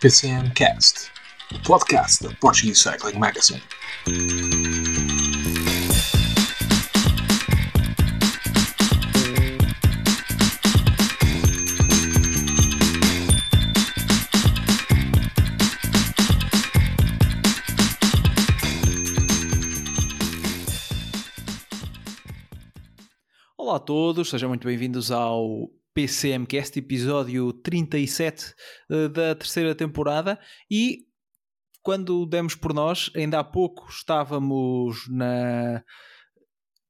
PCM Cast, o podcast da Portuguese Cycling Magazine. Olá a todos, sejam muito bem-vindos ao PCMcast, episódio 37 uh, da terceira temporada. E quando demos por nós, ainda há pouco estávamos na,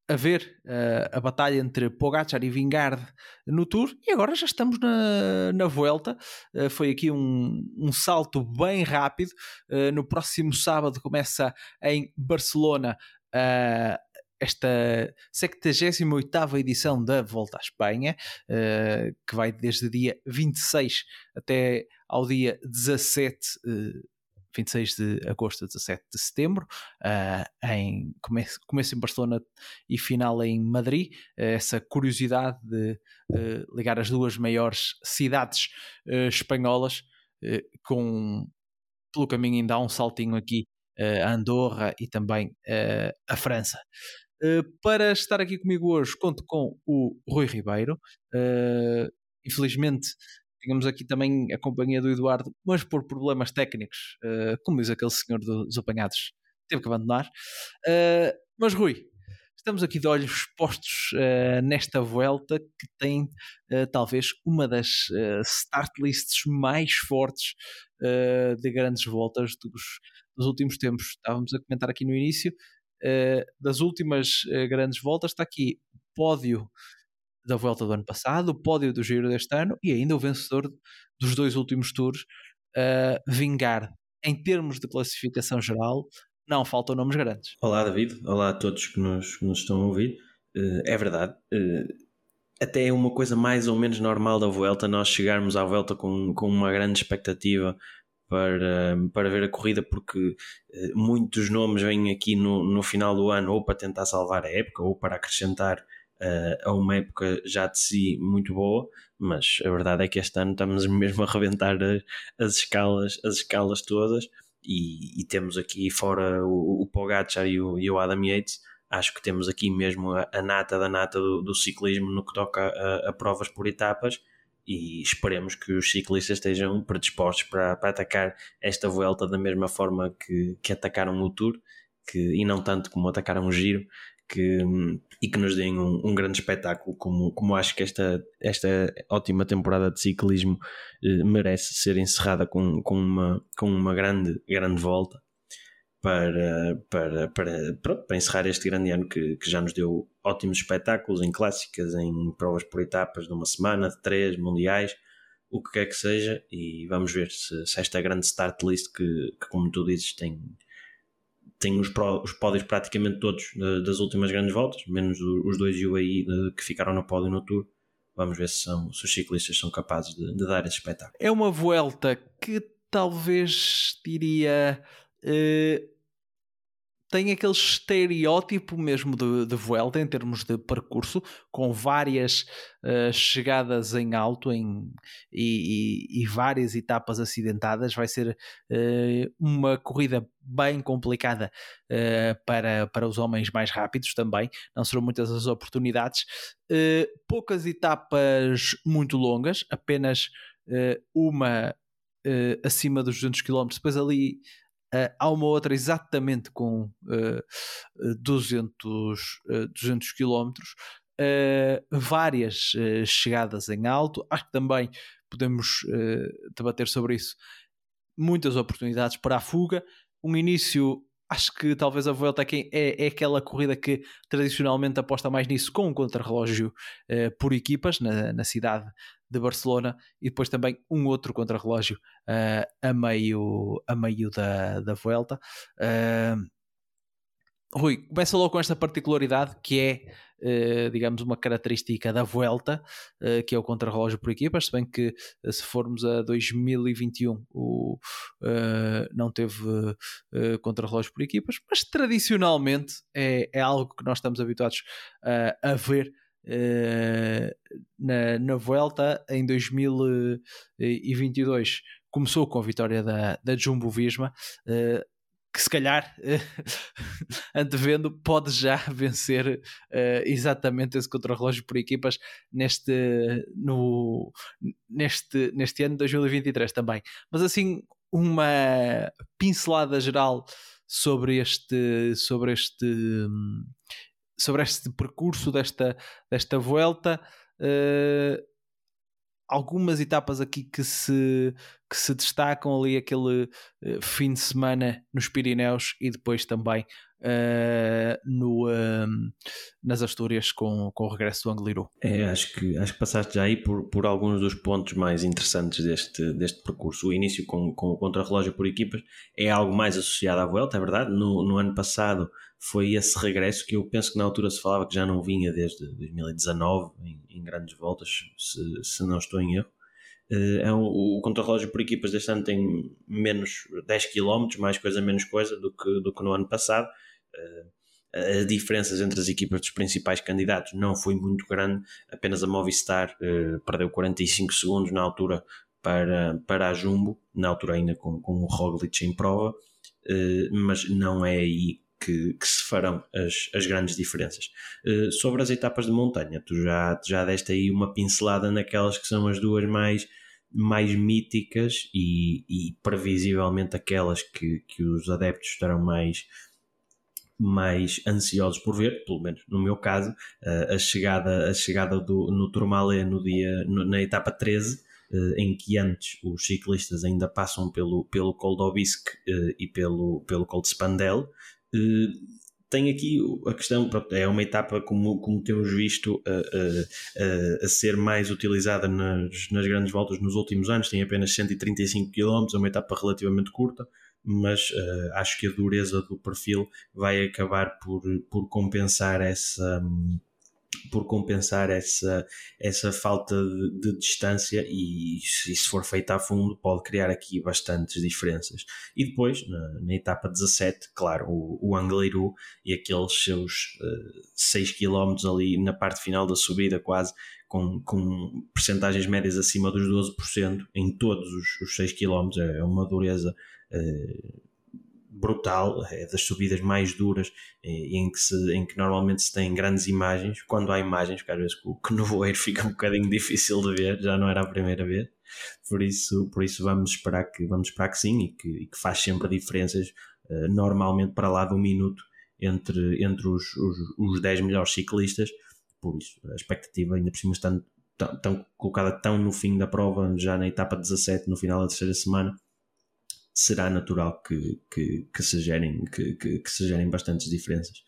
a ver uh, a batalha entre Pogacar e Vingard no Tour e agora já estamos na, na Vuelta. Uh, foi aqui um, um salto bem rápido. Uh, no próximo sábado começa em Barcelona esta 78 edição da Volta à Espanha, uh, que vai desde o dia 26 até ao dia 17, uh, 26 de agosto a 17 de setembro, uh, em começo, começo, em Barcelona e final em Madrid. Uh, essa curiosidade de uh, ligar as duas maiores cidades espanholas, com pelo caminho ainda há um saltinho aqui a Andorra e também a França. Uh, para estar aqui comigo hoje, conto com o Rui Ribeiro. Uh, infelizmente, tínhamos aqui também a companhia do Eduardo, mas por problemas técnicos, uh, como diz aquele senhor dos apanhados, teve que abandonar. mas Rui, estamos aqui de olhos postos nesta volta que tem talvez uma das start lists mais fortes de grandes voltas dos, dos últimos tempos. Estávamos a comentar aqui no início uh, das últimas uh, grandes voltas, está aqui pódio da volta do ano passado, o pódio do Giro deste ano e ainda o vencedor dos dois últimos tours, uh, Vingar. Em termos de classificação geral, não faltam nomes grandes. Olá, David. Olá a todos que nos, que nos estão a ouvir. Uh, é verdade. Uh, até é uma coisa mais ou menos normal da Vuelta nós chegarmos à Vuelta com, com uma grande expectativa para, para ver a corrida, porque eh, muitos nomes vêm aqui no, no final do ano ou para tentar salvar a época ou para acrescentar uh, a uma época já de si muito boa, mas a verdade é que este ano estamos mesmo a reventar as escalas, as escalas todas. E, e temos aqui fora o, o Pogacar e o, e o Adam Yates. Acho que temos aqui mesmo a, a nata da nata do, do, ciclismo no que toca a, a provas por etapas e esperemos que os ciclistas estejam predispostos para, para atacar esta volta da mesma forma que, que atacaram o Tour que, e não tanto como atacaram o Giro que, e que nos deem um, um, grande espetáculo como, como acho que esta, esta ótima temporada de ciclismo eh, merece ser encerrada com, com, uma, com uma grande, grande volta para, para, para, pronto, para encerrar este grande ano que, que já nos deu ótimos espetáculos em clássicas, em provas por etapas de uma semana, de três, mundiais, o que quer que seja, e vamos ver se, se esta grande start list que, que, como tu dizes, tem, tem os, pró, os pódios praticamente todos das últimas grandes voltas, menos os dois UAE que ficaram no pódio no Tour. Vamos ver se, são, se os ciclistas são capazes de, de dar esse espetáculo. É uma volta que talvez diria uh, tem aquele estereótipo mesmo de, de Vuelta em termos de percurso, com várias uh, chegadas em alto em, e, e, e, várias etapas acidentadas. Vai ser uh, uma corrida bem complicada uh, para, para os homens mais rápidos também. Não serão muitas as oportunidades. poucas etapas muito longas, apenas uma acima dos 200 km. Depois ali Uh, há uma outra exatamente com uh, 200, uh, 200 km, várias uh, chegadas em alto. Acho que também podemos uh, debater sobre isso. Muitas oportunidades para a fuga. Um início, acho que talvez a Vuelta é, é, aquela corrida que tradicionalmente aposta mais nisso, com um contrarrelógio por equipas na, na cidade de Barcelona e depois também um outro contrarrelógio uh, a meio, a meio da, da Vuelta. Uh, Rui, começa logo com esta particularidade que é, uh, digamos, uma característica da Vuelta, uh, que é o contrarrelógio por equipas, se bem que uh, se formos a 2021 o, não teve contrarrelógio por equipas, mas tradicionalmente é, é algo que nós estamos habituados a ver Uh, na, na Vuelta em 2022 começou com a vitória da, da Jumbo Visma, uh, que se calhar, antevendo, pode já vencer uh, exatamente esse contrarrelógio por equipas neste, no, neste, neste ano de 2023 também. Mas assim, uma pincelada geral sobre este, sobre este, sobre este percurso desta, desta volta. Uh, algumas etapas aqui que se, que se destacam ali aquele uh, fim de semana nos Pirineus e depois também uh, no, uh, nas Astúrias com, com o regresso do Angliru. É, acho que, acho que passaste já aí por, por alguns dos pontos mais interessantes deste, deste percurso. O início com, com o contrarrelógio por equipas é algo mais associado à Vuelta, é verdade. No, no ano passado foi esse regresso que eu penso que na altura se falava que já não vinha desde 2019 em, em grandes voltas, se, se não estou em erro. Uh, é um, o contrarrelógio por equipas deste ano tem menos 10 km, mais coisa menos coisa do que, do que no ano passado. Uh, as diferenças entre as equipas dos principais candidatos não foi muito grande, apenas a Movistar uh, perdeu 45 segundos na altura para, para a Jumbo, na altura ainda com, com o Roglic em prova, mas não é aí que, que, se farão as, as grandes diferenças. Uh, sobre as etapas de montanha, tu já, já deste aí uma pincelada naquelas que são as duas mais, mais míticas e, e previsivelmente aquelas que, que os adeptos estarão mais, mais ansiosos por ver, pelo menos no meu caso, uh, a chegada, a chegada do, no Tourmalet no dia, na etapa 13, uh, em que antes os ciclistas ainda passam pelo, pelo Col d'Aubisque uh, e pelo, pelo Col de Spandel. Tem aqui a questão, pronto, é uma etapa como, como temos visto a, a, a, ser mais utilizada nas, nas grandes voltas nos últimos anos, tem apenas 135 km, é uma etapa relativamente curta, mas uh, acho que a dureza do perfil vai acabar por, por compensar essa por compensar essa, essa falta de, de distância e se isso for feito a fundo pode criar aqui bastantes diferenças. E depois, na, na etapa 17, claro, o, o Angleiru e aqueles seus uh, 6 km ali na parte final da subida quase com, com percentagens médias acima dos 12% em todos os, os 6 km, é uma dureza uh, brutal, é das subidas mais duras eh, em que, se, em que normalmente se tem grandes imagens, quando há imagens, porque às vezes o que fica um bocadinho difícil de ver, já não era a primeira vez, por isso, por isso vamos, esperar que, vamos esperar que sim e que, e que faz sempre diferenças, uh, normalmente para lá de um minuto entre, entre os, os, os 10 melhores ciclistas, por isso a expectativa ainda por cima está tão, tão colocada tão no fim da prova, já na etapa 17, no final da terceira semana, será natural que, que, que se, gerem, que, que, que, se gerem bastantes diferenças.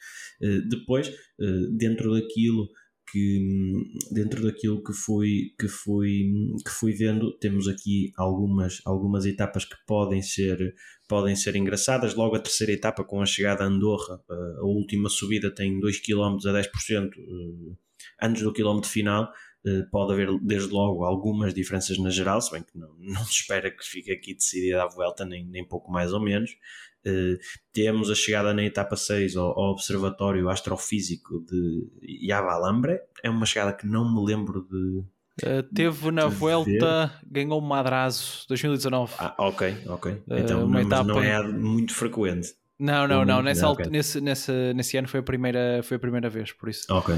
Uh, depois, uh, dentro daquilo que dentro daquilo que fui que fui que fui vendo temos aqui algumas algumas etapas que podem ser podem ser engraçadas logo a terceira etapa com a chegada a Andorra eh, a última subida tem 2 km a 10% antes do quilómetro final eh, pode haver desde logo algumas diferenças na geral, se bem que não, não se espera que fique aqui decidida a volta, nem, nem pouco mais ou menos. Uh, temos a chegada na etapa 6 ao, ao Observatório Astrofísico de Yavalambre, é uma chegada que não me lembro de. Uh, teve na Vuelta, ganhou o Madrazo 2019. Ah, ok, ok. Então, uh, não, etapa... não é muito frequente. Não, não, não. Nessa, okay. nesse, nesse, nesse ano foi a, primeira, foi a primeira vez, por isso. Ok.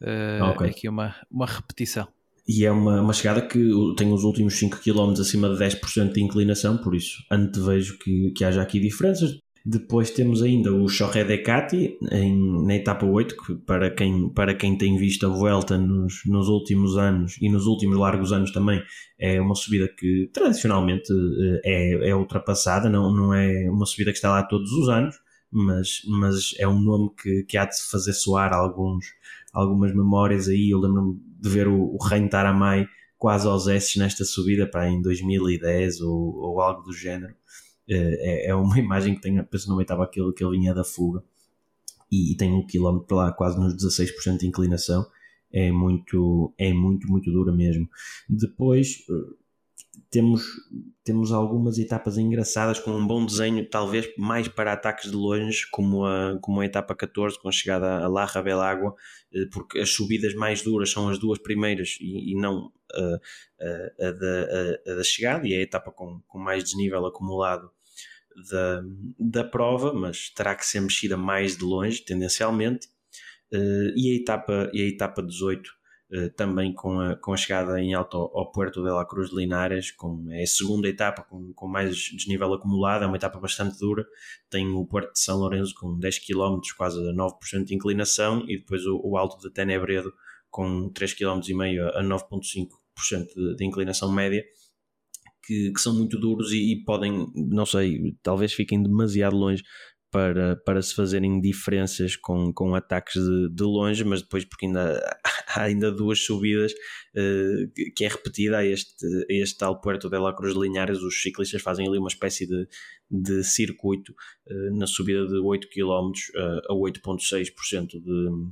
Uh, okay. Aqui uma, uma repetição. E é uma, uma chegada que tem os últimos 5 km acima de 10% de inclinação, por isso antevejo que, que haja aqui diferenças. Depois temos ainda o Chorré de Cati em, na etapa 8, que para quem, para quem tem visto a Vuelta nos, nos últimos anos e nos últimos largos anos também, é uma subida que tradicionalmente eh, é, é ultrapassada, não, não é uma subida que está lá todos os anos, mas, mas é um nome que, que há de fazer soar alguns, algumas memórias aí. Eu lembro-me de ver o, o Reino Taramai quase aos S nesta subida para em 2010 ou, ou algo do género. Eh, é, é uma imagem que tenho, penso não estava aquilo que ele vinha da fuga e, e tem um quilómetro lá quase nos 16% de inclinação. É muito, é muito, muito dura mesmo. Depois temos, temos algumas etapas engraçadas com um bom desenho, talvez mais para ataques de longe, como a, como a etapa 14, com a chegada a Larra Belágua, eh, porque as subidas mais duras são as duas primeiras e, e não a, a, a, da, a, da chegada, e é a etapa com, com mais desnível acumulado da, da prova, mas terá que ser mexida mais de longe, tendencialmente. E, a etapa, e a etapa 18 uh, também com a, com a chegada em alto ao, Puerto de la Cruz de Linares, com, é a segunda etapa com, com mais desnível acumulado, é uma etapa bastante dura. Tem o Puerto de São Lourenço com 10 km, quase a 9% de inclinação, e depois o, o Alto de Tenebredo com 3,5 km a 9,5% de, de inclinação média que, que são muito duros e, e, podem, não sei, talvez fiquem demasiado longe para, para se fazerem diferenças com, com ataques de, de longe, mas depois porque ainda há ainda duas subidas uh, que é repetida a este, a este tal Puerto de la Cruz de Linhares, os ciclistas fazem ali uma espécie de, de circuito uh, na subida de 8 km uh, a 8.6% de,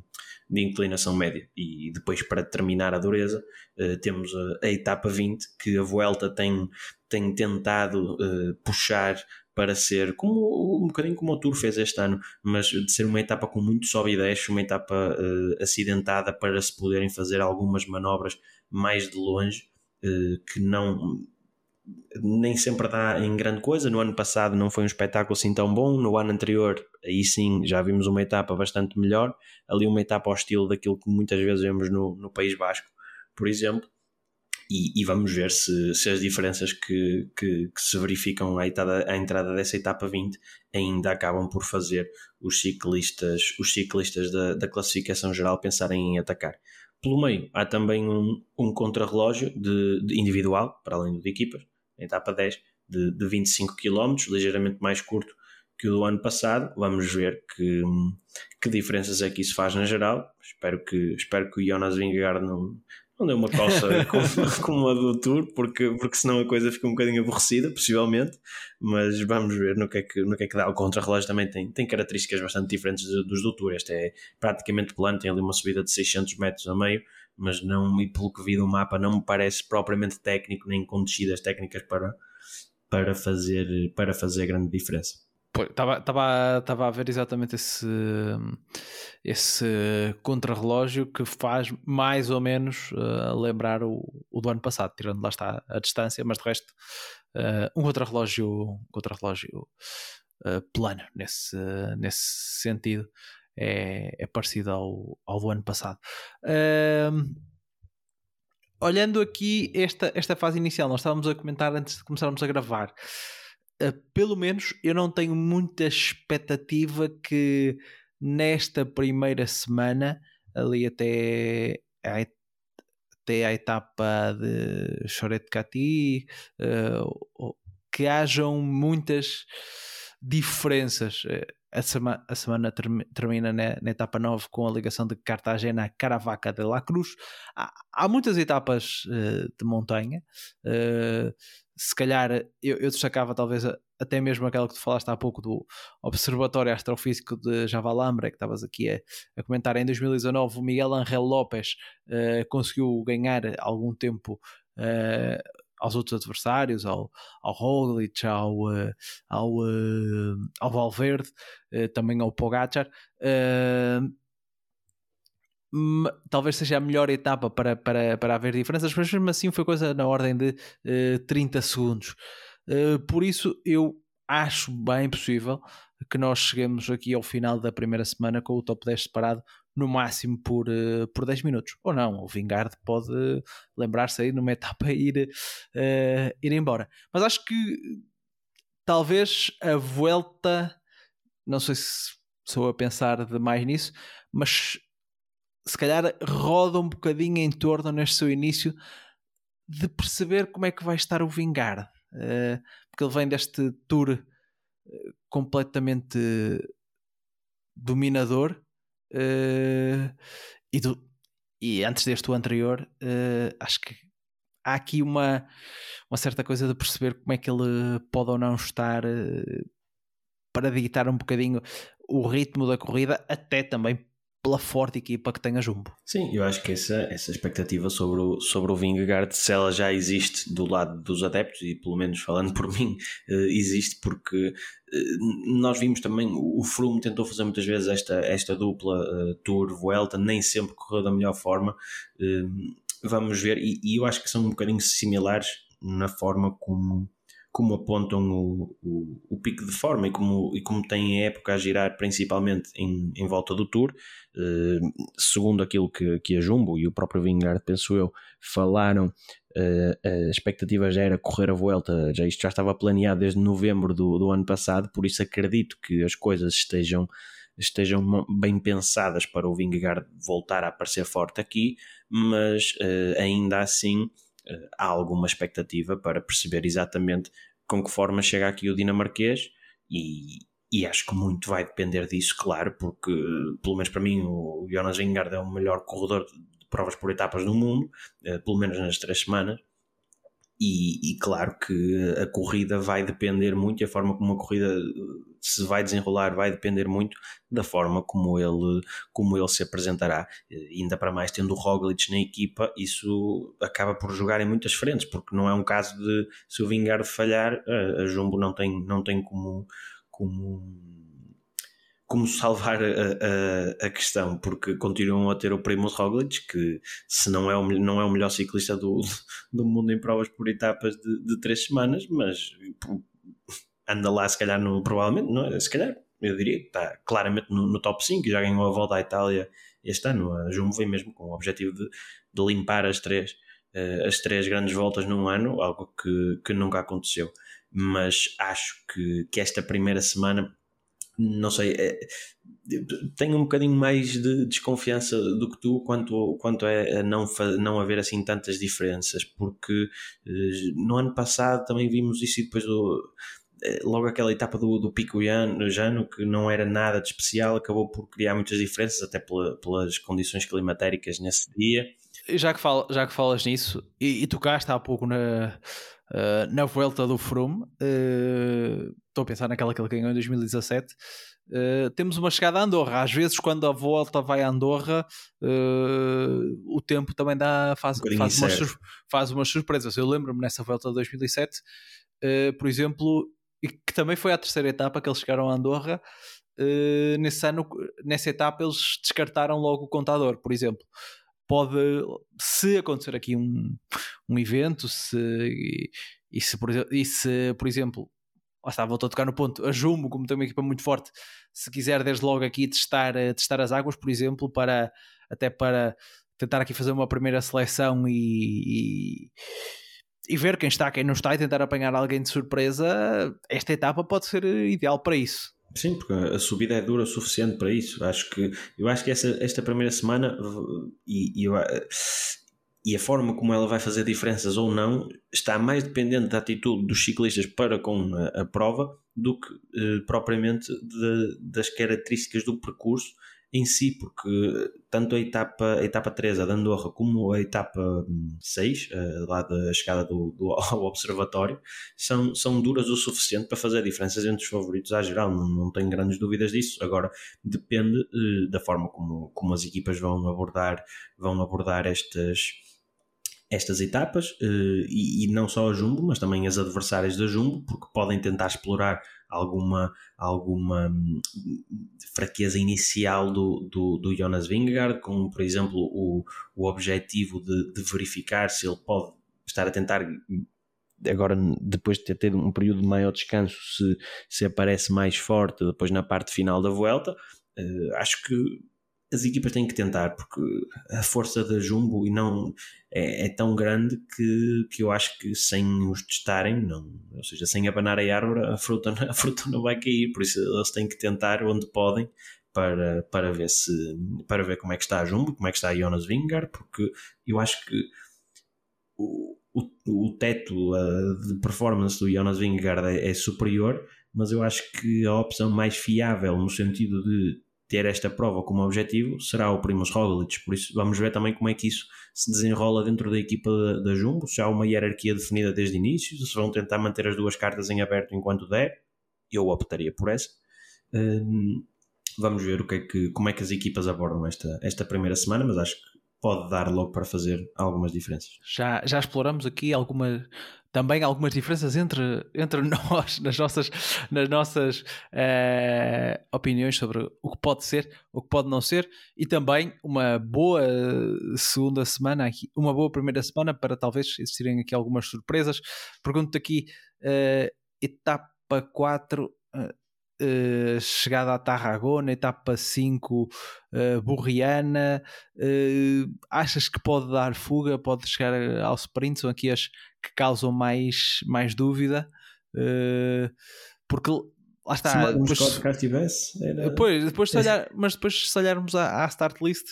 de inclinação média. E depois, para terminar a dureza, uh, temos a, a, etapa 20, que a Vuelta tem, tem tentado uh, puxar para ser como um bocadinho como o Tour fez este ano, mas de ser uma etapa com muito sobe e desce, uma etapa uh, acidentada para se poderem fazer algumas manobras mais de longe, que não nem sempre dá em grande coisa. No ano passado não foi um espetáculo assim tão bom. No ano anterior, aí sim, já vimos uma etapa bastante melhor. Ali, uma etapa ao estilo daquilo que muitas vezes vemos no, no País Basco, por exemplo. E, e vamos ver se, se as diferenças que, que, que se verificam à entrada, à entrada dessa etapa 20 ainda acabam por fazer os ciclistas, os ciclistas da, da classificação geral pensarem em atacar. Pelo meio, há também um, um contrarrelógio de, de individual, para além do de equipas, etapa 10, de, de 25 km, ligeiramente mais curto que o do ano passado. Vamos ver que, que diferenças é que isso faz na geral. Espero que, espero que o Jonas Vingegaard não, não dê uma calça como, como a do Tour, porque, porque senão a coisa fica um bocadinho aborrecida, possivelmente. Mas vamos ver no que é que, no que, é que dá. O contrarrelógio também tem, tem características bastante diferentes dos do Tour. Este é praticamente plano, tem ali uma subida de 600 metros a meio mas não, e pelo que vi do mapa, não me parece propriamente técnico, nem com descidas técnicas para, para, fazer, para fazer grande diferença. Estava a ver exatamente esse, esse contrarrelógio que faz mais ou menos uh, lembrar o, o, do ano passado, tirando lá está a distância, mas de resto, uh, um contrarrelógio, contrarrelógio uh, plano nesse, nesse sentido é, é parecido ao, ao do ano passado. olhando aqui esta, esta fase inicial, nós estávamos a comentar antes de começarmos a gravar. Uh, pelo menos eu não tenho muita expectativa que nesta primeira semana, ali até, até a etapa de Choret Cati, uh, que hajam muitas diferenças. Uh, a, sema, a semana term, termina na, na, etapa 9 com a ligação de Cartagena a Caravaca de la Cruz. Há, há muitas etapas uh, de montanha. Uh, se calhar eu, eu, destacava talvez até mesmo aquela que tu falaste há pouco do Observatório Astrofísico de Javalambre, que estavas aqui a, a, comentar. Em 2019, o Miguel Angel López uh, conseguiu ganhar algum tempo aos outros adversários, ao, ao Roglic, ao, uh, ao, uh, ao Valverde, uh, também ao Pogacar. Talvez seja a melhor etapa para, para, para haver diferenças, mas mesmo assim foi coisa na ordem de 30 segundos. por isso, eu acho bem possível que nós cheguemos aqui ao final da primeira semana com o top 10 separado no máximo por, uh, por 10 minutos. Ou não, o Vingard pode lembrar-se aí numa etapa ir, uh, ir embora. Mas acho que talvez a volta, não sei se sou a pensar demais nisso, mas se calhar roda um bocadinho em torno neste seu início de perceber como é que vai estar o Vingard. Uh, porque ele vem deste tour completamente dominador Uh, e, do, e antes deste o anterior, uh, acho que há aqui uma, uma certa coisa de perceber como é que ele pode ou não estar para ditar um bocadinho o ritmo da corrida, até também pela forte equipa que tem a Jumbo. Sim, eu acho que essa, essa expectativa sobre o, sobre o Vingegaard, se ela já existe do lado dos adeptos, e pelo menos falando por mim, uh, existe porque uh, nós vimos também, o Froome tentou fazer muitas vezes esta, esta dupla uh, Tour-Vuelta, nem sempre correu da melhor forma, vamos ver, e, e, eu acho que são um bocadinho similares na forma como como apontam o, o, o, pico de forma e como, e como tem a época a girar principalmente em, em volta do Tour, eh, segundo aquilo que, que a Jumbo e o próprio Vingard, penso eu, falaram, eh, a expectativa já era correr a volta, já isto já estava planeado desde novembro do, do ano passado, por isso acredito que as coisas estejam estejam bem pensadas para o Vingegaard voltar a aparecer forte aqui, mas uh, ainda assim há alguma expectativa para perceber exatamente com que forma chega aqui o dinamarquês e, e acho que muito vai depender disso, claro, porque pelo menos para mim o Jonas Vingegaard é o melhor corredor de provas por etapas do mundo, uh, pelo menos nas três semanas. E, e, claro que a corrida vai depender muito, a forma como a corrida se vai desenrolar vai depender muito da forma como ele, como ele se apresentará. E ainda para mais, tendo o Roglic na equipa, isso acaba por jogar em muitas frentes, porque não é um caso de se o Vingard falhar, a, a Jumbo não tem, não tem como. Como como salvar a, a, a, questão, porque continuam a ter o Primoz Roglic, que se não é o, não é o melhor ciclista do, do mundo em provas por etapas de, de três semanas, mas anda lá se calhar no, provavelmente, não é? se calhar, eu diria que está claramente no, no top 5, já ganhou a volta à Itália este ano, a Jumbo vem mesmo com o objetivo de, de limpar as três, uh, as três grandes voltas num ano, algo que, que nunca aconteceu, mas acho que, que esta primeira semana não sei, é, tenho um bocadinho mais de desconfiança do que tu quanto, quanto é a não, não haver assim tantas diferenças, porque eh, no ano passado também vimos isso e depois do, eh, logo aquela etapa do, do Pico Jano, que não era nada de especial, acabou por criar muitas diferenças, até pela, pelas condições climatéricas nesse dia. Já que, fala, já que falas nisso, e, e tocaste há pouco na, uh, na volta do Froome, uh, estou a pensar naquela que ele ganhou em 2017. Uh, temos uma chegada a Andorra. Às vezes, quando a volta vai a Andorra, o tempo também dá, faz, um faz, umas, faz umas surpresas. Eu lembro-me nessa volta de 2007, uh, por exemplo, que também foi a terceira etapa que eles chegaram a Andorra. nesse ano, nessa etapa, eles descartaram logo o contador, por exemplo. Pode, se acontecer aqui um, um evento, se, e, e se, por, e se, por exemplo, lá está, voltou a tocar no ponto. A Jumbo, como tem uma equipa muito forte, se quiser desde logo aqui testar, eh, testar as águas, por exemplo, para até para tentar aqui fazer uma primeira seleção e, e, e, ver quem está, quem não está e tentar apanhar alguém de surpresa, esta etapa pode ser ideal para isso. Sim, porque a subida é dura o suficiente para isso. Acho que eu acho que essa, esta primeira semana e, e e a forma como ela vai fazer diferenças ou não está mais dependente da atitude dos ciclistas para com a, a prova do que eh, propriamente de, das características do percurso em si, porque tanto a etapa, a etapa 3, a de Andorra, como a etapa 6, eh, lá da chegada do, do, ao observatório, são, são duras o suficiente para fazer diferenças entre os favoritos à geral, não, não tenho grandes dúvidas disso. Agora, depende eh, da forma como, como as equipas vão abordar, vão abordar estas estas etapas eh, e, e, não só a Jumbo, mas também as adversárias da Jumbo, porque podem tentar explorar alguma, alguma hum, fraqueza inicial do, do, do Jonas Vingegaard, como por exemplo o, o objetivo de, de verificar se ele pode estar a tentar agora depois de ter tido um período de maior descanso se, se aparece mais forte depois na parte final da volta uh, acho que as equipas têm que tentar, porque a força da Jumbo e não é, é, tão grande que, que eu acho que sem os testarem, não, ou seja, sem abanar a árvore, a fruta, a fruta não vai cair, por isso eles têm que tentar onde podem para, para ver se para ver como é que está a Jumbo, como é que está a Jonas Vingar, porque eu acho que o, o, o teto de performance do Jonas Vingar é, é superior, mas eu acho que a opção mais fiável no sentido de ter esta prova como objetivo será o Primoz Roglic, por isso vamos ver também como é que isso se desenrola dentro da equipa da, Jumbo, se há uma hierarquia definida desde o início, se vão tentar manter as duas cartas em aberto enquanto der, eu optaria por essa. Um, vamos ver o que é que, como é que as equipas abordam esta, esta primeira semana, mas acho que pode dar logo para fazer algumas diferenças. Já, já exploramos aqui algumas também algumas diferenças entre, entre nós nas nossas, nas nossas uh, opiniões sobre o que pode ser, o que pode não ser, e também uma boa segunda semana aqui, uma boa primeira semana para talvez existirem aqui algumas surpresas. Pergunto-te aqui, uh, etapa 4, uh, Uh, chegada a Tarragona, etapa 5 uh, Burriana, achas que pode dar fuga, pode chegar ao sprint? São aqui as que causam mais, mais dúvida, porque lá está. Se depois, cá estivesse, era... depois, depois se olhar, mas depois se olharmos à, à start list,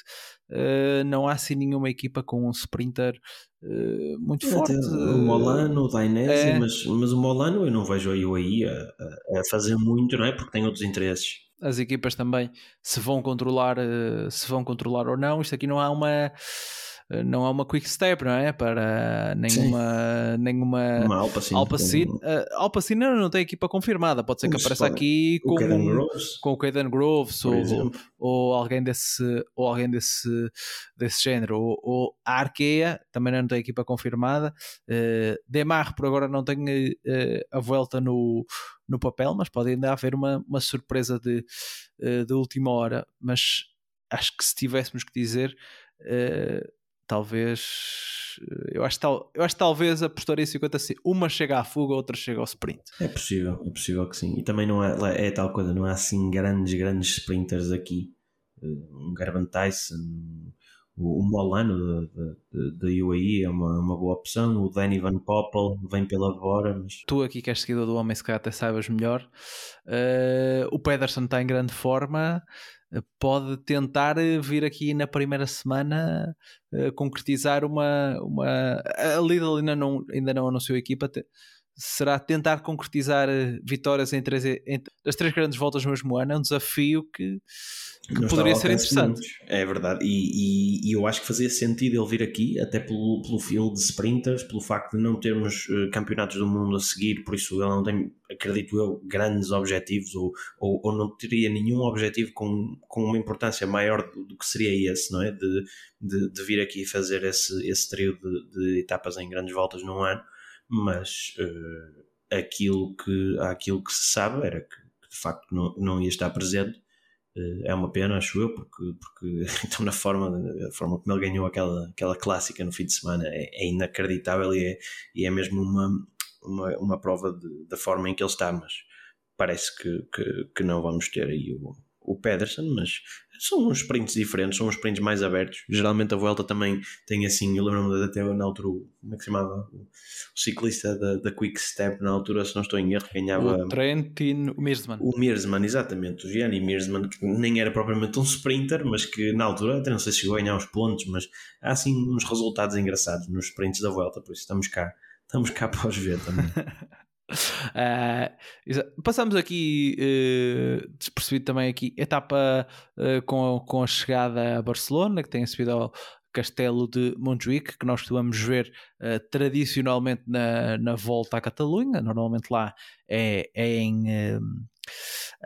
não há assim nenhuma equipa com um sprinter Uh, muito é, forte. O Molano, o Dainese, é... mas, mas o Molano eu não vejo a UAE a, a, fazer muito, não é? Porque tem outros interesses. As equipas também se vão controlar, uh, se vão controlar ou não. Isto aqui não há uma não há uma quick step, não é? Para nenhuma, nenhuma uma Alpacine. Alpacine, uh, Alpacine não tem equipa confirmada, pode ser que apareça aqui com o Caden Groves, com o Caden Groves ou, ou, alguém desse ou alguém desse, desse género, ou, ou a Arkea também não tem equipa confirmada. Uh, Demar por agora não tem uh, a volta no, no papel, mas pode ainda haver uma, uma surpresa de, uh, de última hora. Mas acho que se tivéssemos que dizer, uh, talvez eu acho, tal, eu acho que talvez apostaria 50 assim, uma chega à fuga, outra chega ao sprint. É possível, é possível que sim. E também não há, é tal coisa, não há assim grandes, grandes sprinters aqui. Eh, um Garban Tyson, o, Molano da UAE é uma, uma boa opção. O Danny Van Poppel vem pela fora. Mas... Tu aqui que és seguidor do homem, se calhar até saibas melhor. Uh, o Pedersen está em grande forma pode tentar eh, vir aqui na primeira semana uh, concretizar uma, uma. A Lidl ainda não, ainda não anunciou a equipa. Será tentar concretizar eh, vitórias em três, em, as três grandes voltas no mesmo ano. É um desafio que que poderia ser interessante. É verdade, e, e, e, eu acho que fazia sentido ele vir aqui, até pelo, pelo fio de sprinters, pelo facto de não termos uh, campeonatos do mundo a seguir, por isso ele não tem, acredito eu, grandes objetivos ou, ou, ou não teria nenhum objetivo com, com uma importância maior do, do que seria esse, não é? De, de, de, vir aqui fazer esse, esse trio de, de etapas em grandes voltas num ano, mas uh, aquilo, que, aquilo que se sabe era que, que de facto não, não ia estar presente. Eh, é uma pena, acho eu, porque, porque então na forma, a forma como ele ganhou aquela, aquela clássica no fim de semana é, é inacreditável e é, e é mesmo uma, uma, uma prova de, da forma em que ele está, mas parece que, que, que não vamos ter aí o, o Pedersen, mas são uns sprints diferentes, são uns sprints mais abertos. Geralmente a volta também tem assim, eu lembro-me até na altura, como é que se chamava? O ciclista da, da Quick Step, na altura, se não estou em erro, ganhava. O Trentin Mearsman. O Mearsman, exatamente, o Gianni Mearsman, que nem era propriamente um sprinter, mas que na altura, até não sei se chegou a ganhar uns pontos, mas há assim uns resultados engraçados nos sprints da volta, por isso estamos cá, estamos cá para os ver também. Uh, passamos aqui uh, despercebido também aqui etapa uh, com, com a chegada a Barcelona que tem subido ao castelo de Montjuic que nós costumamos ver uh, tradicionalmente na, na volta à Catalunha. Normalmente lá é, é em,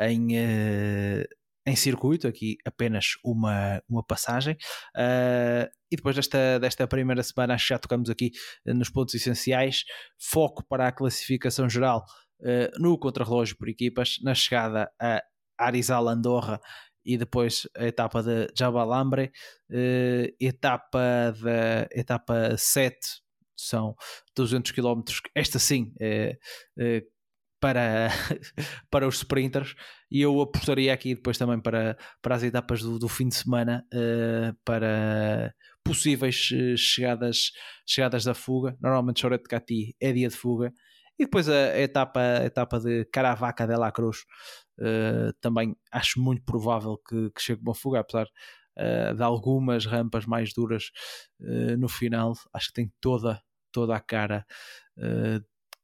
em em circuito, aqui apenas uma, uma passagem. Uh, e depois desta, desta primeira semana, acho que já tocamos aqui uh, nos pontos essenciais. Foco para a classificação geral uh, no contrarrelógio por equipas, na chegada a Arizal Andorra e depois a etapa de Jabalambre, etapa, da, etapa 7 são 200 km. Esta sim para, para os sprinters e eu apostaria aqui depois também para, para as etapas do, do fim de semana uh, para possíveis uh, chegadas, chegadas da fuga. Normalmente Chorete de Cati é dia de fuga. E depois a, etapa, a etapa de Caravaca de la Cruz uh, também acho muito provável que, que chegue uma fuga, apesar de algumas rampas mais duras no final. Acho que tem toda, toda a cara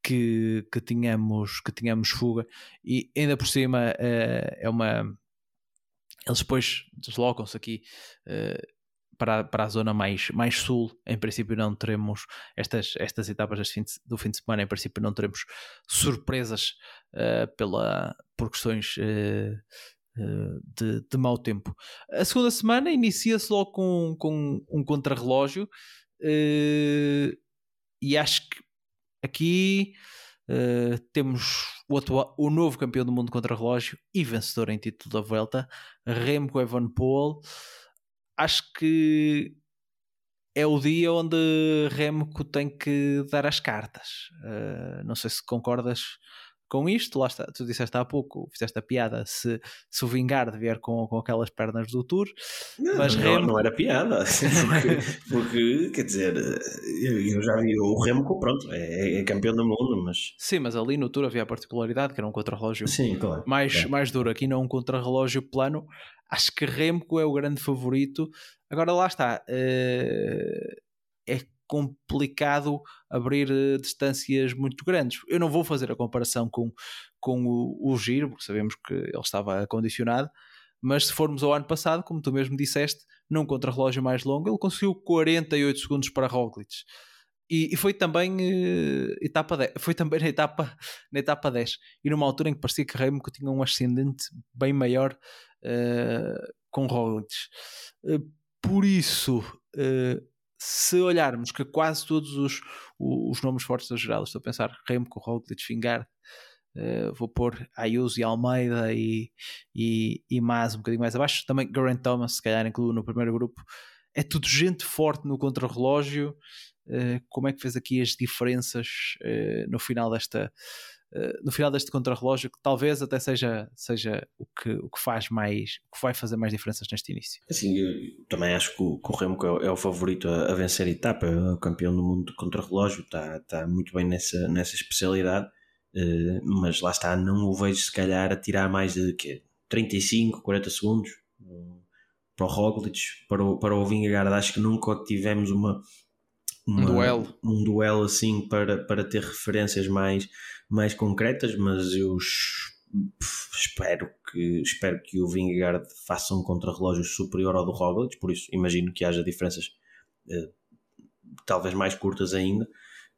que, que, tínhamos, que tínhamos fuga. E ainda por cima uh, é uma eles depois deslocam-se aqui uh, para, para a zona mais, mais sul, em princípio não teremos estas, estas etapas do fim de semana, em princípio não teremos surpresas uh, pela, por questões de, de mau tempo. A segunda semana inicia-se logo com, com um contrarrelógio e acho que aqui uh, temos o, atual, o novo campeão do mundo contra relógio e vencedor em título da Vuelta, Remco Evenepoel. Acho que é o dia onde Remco tem que dar as cartas. Uh, não sei se concordas com isto, lá está, tu disseste há pouco, fizeste a piada, se, se o Vingard vier com, com aquelas pernas do Tour, não, mas não, Remo... não era piada, porque, porque quer dizer, eu, eu, já vi o Remco, pronto, é, é, campeão do mundo, mas... Sim, mas ali no Tour havia a particularidade que era um contrarrelógio Sim, claro, mais, é. mais duro, aqui não um contrarrelógio plano, acho que Remco é o grande favorito, agora lá está, uh, é complicado abrir uh, distâncias muito grandes. Eu não vou fazer a comparação com, com o, o Giro, porque sabemos que ele estava acondicionado, mas se formos ao ano passado, como tu mesmo disseste, num contrarrelógio mais longo, ele conseguiu 48 segundos para Roglic. E, e foi também uh, etapa 10, foi também na etapa, na etapa 10 e numa altura em que parecia que Remco tinha um ascendente bem maior uh, com Roglic uh, por isso se olharmos que quase todos os, os nomes fortes da geral, estou a pensar Remco, Roglic, Fingard, uh, vou pôr Ayuso e Almeida e, e, e um bocadinho mais abaixo, também Geraint Thomas, se calhar incluo no primeiro grupo, é tudo gente forte no contrarrelógio, uh, como é que fez aqui as diferenças uh, no final desta eh, no final deste contrarrelógio que talvez até seja, seja o, que, o que faz mais, o que vai fazer mais diferenças neste início. Assim, também acho que o, que o Remco é, é, o favorito a, vencer a etapa, é o campeão do mundo de contrarrelógio, está, está muito bem nessa, nessa especialidade, uh, mas lá está, não o vejo se calhar a tirar mais de quê? 35, 40 segundos uh, para o Roglic, para o, para o Vingegaard, acho que nunca tivemos uma, uma, um duelo. um duelo assim para, para ter referências mais mais concretas, mas eu espero que, espero que o Vingegaard faça um contrarrelógio superior ao do Roglic, por isso imagino que haja diferenças eh, talvez mais curtas ainda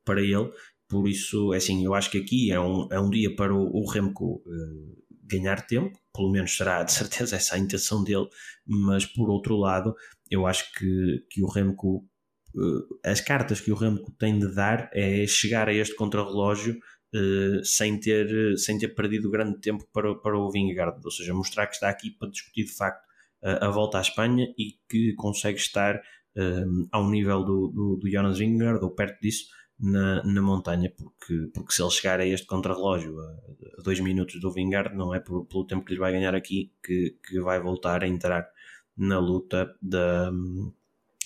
para ele. Por isso, é assim, eu acho que aqui é um, é um dia para o, o Remco eh, ganhar tempo, pelo menos será de certeza essa a intenção dele, mas por outro lado, eu acho que, que o Remco, as cartas que o Remco tem de dar é chegar a este contrarrelógio Uh, sem, ter, sem ter perdido grande tempo para, para o Vingegaard, ou seja, mostrar que está aqui para discutir de facto uh, a volta à Espanha e que consegue estar uh, ao nível do, do, do Jonas Vingegaard ou perto disso na, na montanha, porque, porque se ele chegar a este contrarrelógio a, a dois minutos do Vingegaard, não é por, pelo tempo que lhe vai ganhar aqui que, que vai voltar a entrar na luta da,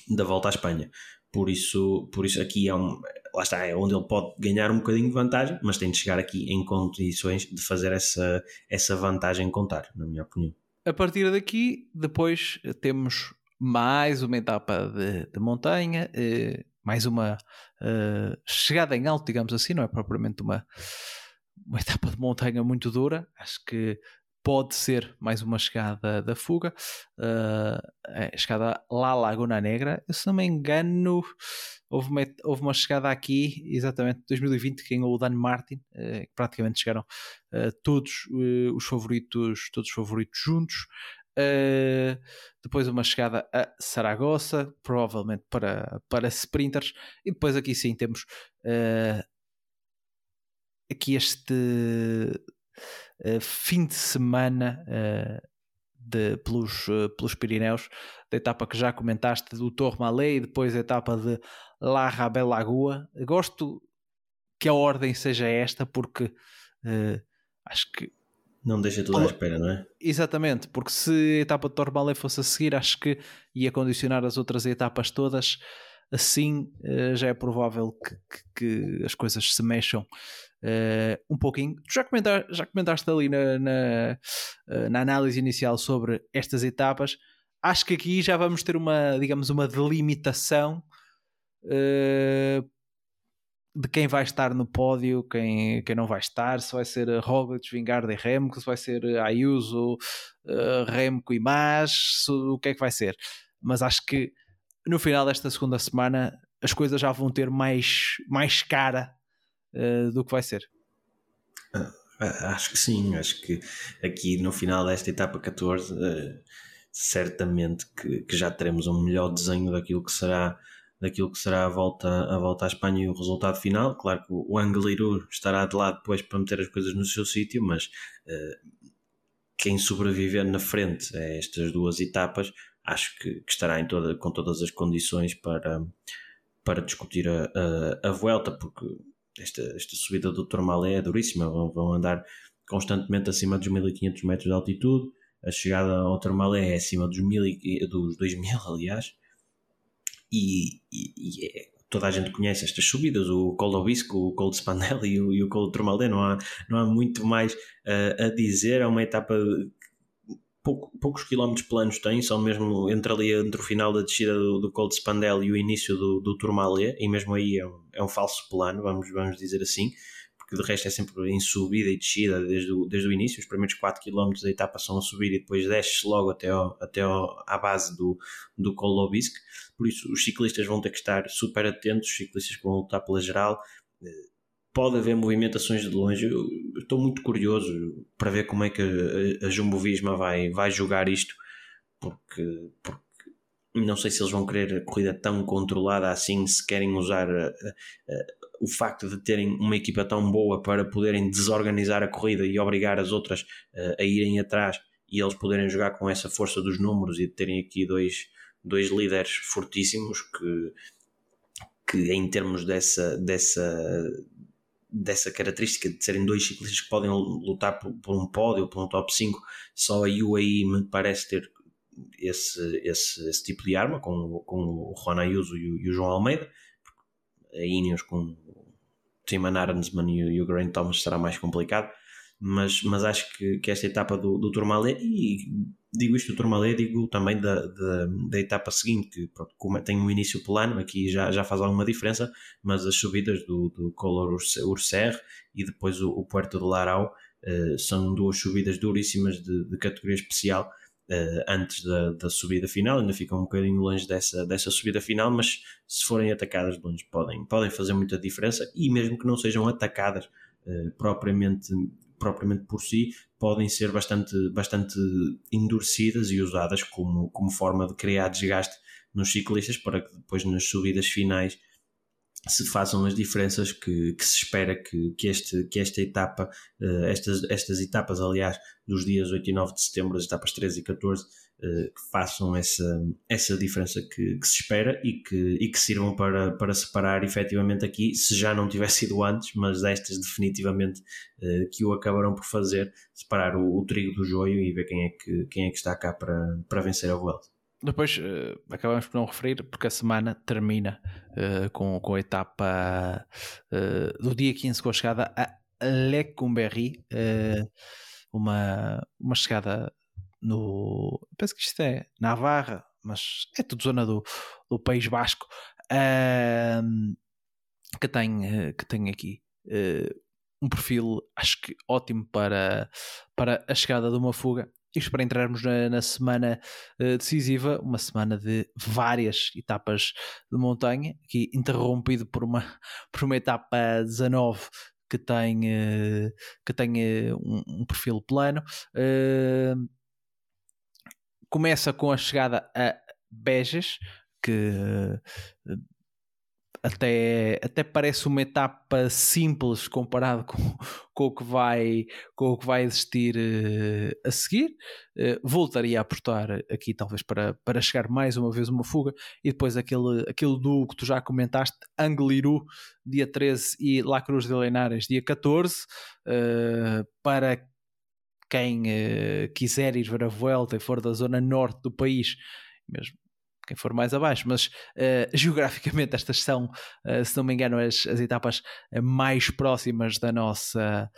da volta à Espanha. Por isso, por isso aqui é um, lá está, é onde ele pode ganhar um bocadinho de vantagem, mas tem de chegar aqui em condições de fazer essa, essa vantagem contar, na minha opinião. A partir daqui, depois temos mais uma etapa de, de montanha, eh, mais uma eh, chegada em alto, digamos assim, não é propriamente uma, uma etapa de montanha muito dura. Acho que pode ser mais uma chegada da fuga, uh, chegada lá à Laguna Negra. Eu, se não me engano, houve uma, houve uma chegada aqui, exatamente em 2020, que ganhou o Dan Martin, uh, que praticamente chegaram uh, todos os favoritos, todos os favoritos juntos. depois uma chegada a Saragossa, provavelmente para, para sprinters, e depois aqui sim temos aqui este fim de semana uh, de, pelos, uh, pelos Pirineus, da etapa que já comentaste do Tourmalet e depois a etapa de La Rabelagua. Gosto que a ordem seja esta porque acho que não deixa tudo à espera, não é? Exatamente, porque se a etapa de Tourmalet fosse a seguir, acho que ia condicionar as outras etapas todas assim já é provável que, que, que, as coisas se mexam uh, um pouquinho. Tu já, já comentaste ali na, na, uh, na, análise inicial sobre estas etapas. Acho que aqui já vamos ter uma, digamos, uma delimitação uh, de quem vai estar no pódio, quem, quem não vai estar, se vai ser Roglic, Vingarde e Remco, se vai ser Ayuso, Remco e Mas, o que é que vai ser. Mas acho que no final desta segunda semana as coisas já vão ter mais, mais cara uh, do que vai ser. Ah, Acho que sim, acho que aqui no final desta etapa 14, uh, certamente que, que, já teremos um melhor desenho daquilo que será daquilo que será a volta, a volta à Espanha e o resultado final. Claro que o Angliru estará de lado depois para meter as coisas no seu sítio, mas uh, quem sobreviver na frente a estas duas etapas, acho que, que estará toda, com todas as condições para, para discutir a, a, a Vuelta, porque esta, esta subida do Tourmalet é duríssima, vão, vão andar constantemente acima dos 1500 metros de altitude, a chegada ao Tourmalet é acima dos, mil, dos 2000, aliás, e, e, e é, toda a gente conhece estas subidas, o Col do o Col de e o, e o Col de Tourmalet, não há, não há muito mais uh, a dizer, é uma etapa pouco, poucos quilómetros planos tem, são mesmo entre ali entre o final da descida do, do de Spandel e o início do, do Tourmalet, e mesmo aí é um, é um falso plano, vamos, vamos dizer assim, porque de resto é sempre em subida e descida desde o, desde o início, os primeiros 4 km da etapa são a subir e depois desce logo até, ao, até ao, à base do, do Bisque, por isso os ciclistas vão ter que estar super atentos, os ciclistas que vão lutar pela geral, pode haver movimentações de longe. Eu estou muito curioso para ver como é que a, Jumbo Visma vai, vai jogar isto, porque, porque não sei se eles vão querer a corrida tão controlada assim, se querem usar a, a, o facto de terem uma equipa tão boa para poderem desorganizar a corrida e obrigar as outras a irem atrás e eles poderem jogar com essa força dos números e de terem aqui dois, dois líderes fortíssimos que, que em termos dessa, dessa, dessa característica de serem dois ciclistas que podem lutar por, por um pódio, por um top 5, só a UAE me parece ter esse, esse, esse tipo de arma com, com o Juan Ayuso e o, e o João Almeida. A Ineos com o Timon Arnsman e o, e o Grant Thomas será mais complicado, mas, mas acho que, que esta etapa do, do Tourmalet, e digo isto do Tourmalet, digo também da, da, da etapa seguinte, que pronto, tem um início plano, aqui já, já faz alguma diferença, mas as subidas do, do Color Urser e depois o, o Puerto de Larau uh, são duas subidas duríssimas de, de categoria especial uh, antes da, da subida final, ainda ficam um bocadinho longe dessa, dessa subida final, mas se forem atacadas de longe podem, podem fazer muita diferença e mesmo que não sejam atacadas uh, propriamente propriamente por si, podem ser bastante, bastante endurecidas e usadas como, como forma de criar desgaste nos ciclistas para que depois nas subidas finais se façam as diferenças que, que se espera que, que, este, que esta etapa, uh, estas, estas etapas, aliás, dos dias 8 e 9 de setembro, as etapas 13 e 14, uh, que façam essa, essa diferença que, que, se espera e que, e que sirvam para, para separar efetivamente aqui, se já não tivesse sido antes, mas estas definitivamente uh, que o acabarão por fazer, separar o, o, trigo do joio e ver quem é que, quem é que está cá para, para vencer a Vuelta. Depois uh, acabamos por não referir, porque a semana termina uh, com, com a etapa uh, do dia 15 com a chegada a Lecumberri, uma, uma chegada no. Penso que isto é Navarra, mas é tudo zona do, do País Basco, que, tem, que tem aqui um perfil, acho que ótimo para, para a chegada de uma fuga isto para entrarmos na, na semana uh, decisiva, uma semana de várias etapas de montanha, aqui interrompido por uma, por uma etapa 19 que tem, uh, que tem uh, um, um, perfil plano. Começa com a chegada a Bejas, que até, até parece uma etapa simples comparado com, com, o, que vai, com o que vai existir uh, a seguir. Uh, voltaria a apostar aqui, talvez, para, para chegar mais uma vez uma fuga. E depois aquele, aquele duo que tu já comentaste, Angliru, dia 13, e La Cruz de Lenares, dia 14, uh, eh, para quem quiser ir ver a volta e for da zona norte do país, mesmo quem for mais abaixo, mas uh, geograficamente estas são, uh, se não me engano, as, as etapas mais próximas da nossa,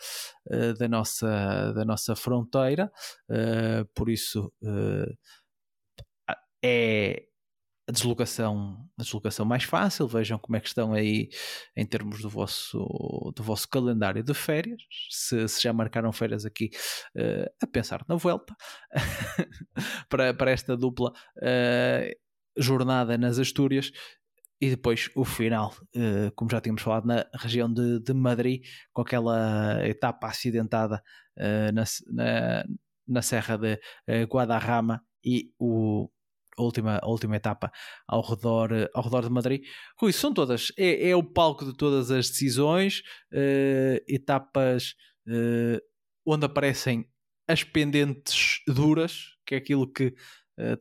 uh, da nossa, da nossa fronteira, por isso é a deslocação, a deslocação mais fácil. Vejam como é que estão aí em termos do vosso, do vosso calendário de férias. Se, se já marcaram férias aqui uh, a pensar na volta para, para esta dupla. Uh, jornada nas Astúrias e depois o final, uh, como já tínhamos falado, na região de, de Madrid, com aquela etapa acidentada na, na, na, Serra de Guadarrama e o, última, última etapa ao redor, ao redor de Madrid. Rui, são todas, é, é o palco de todas as decisões, etapas onde aparecem as pendentes duras, que é aquilo que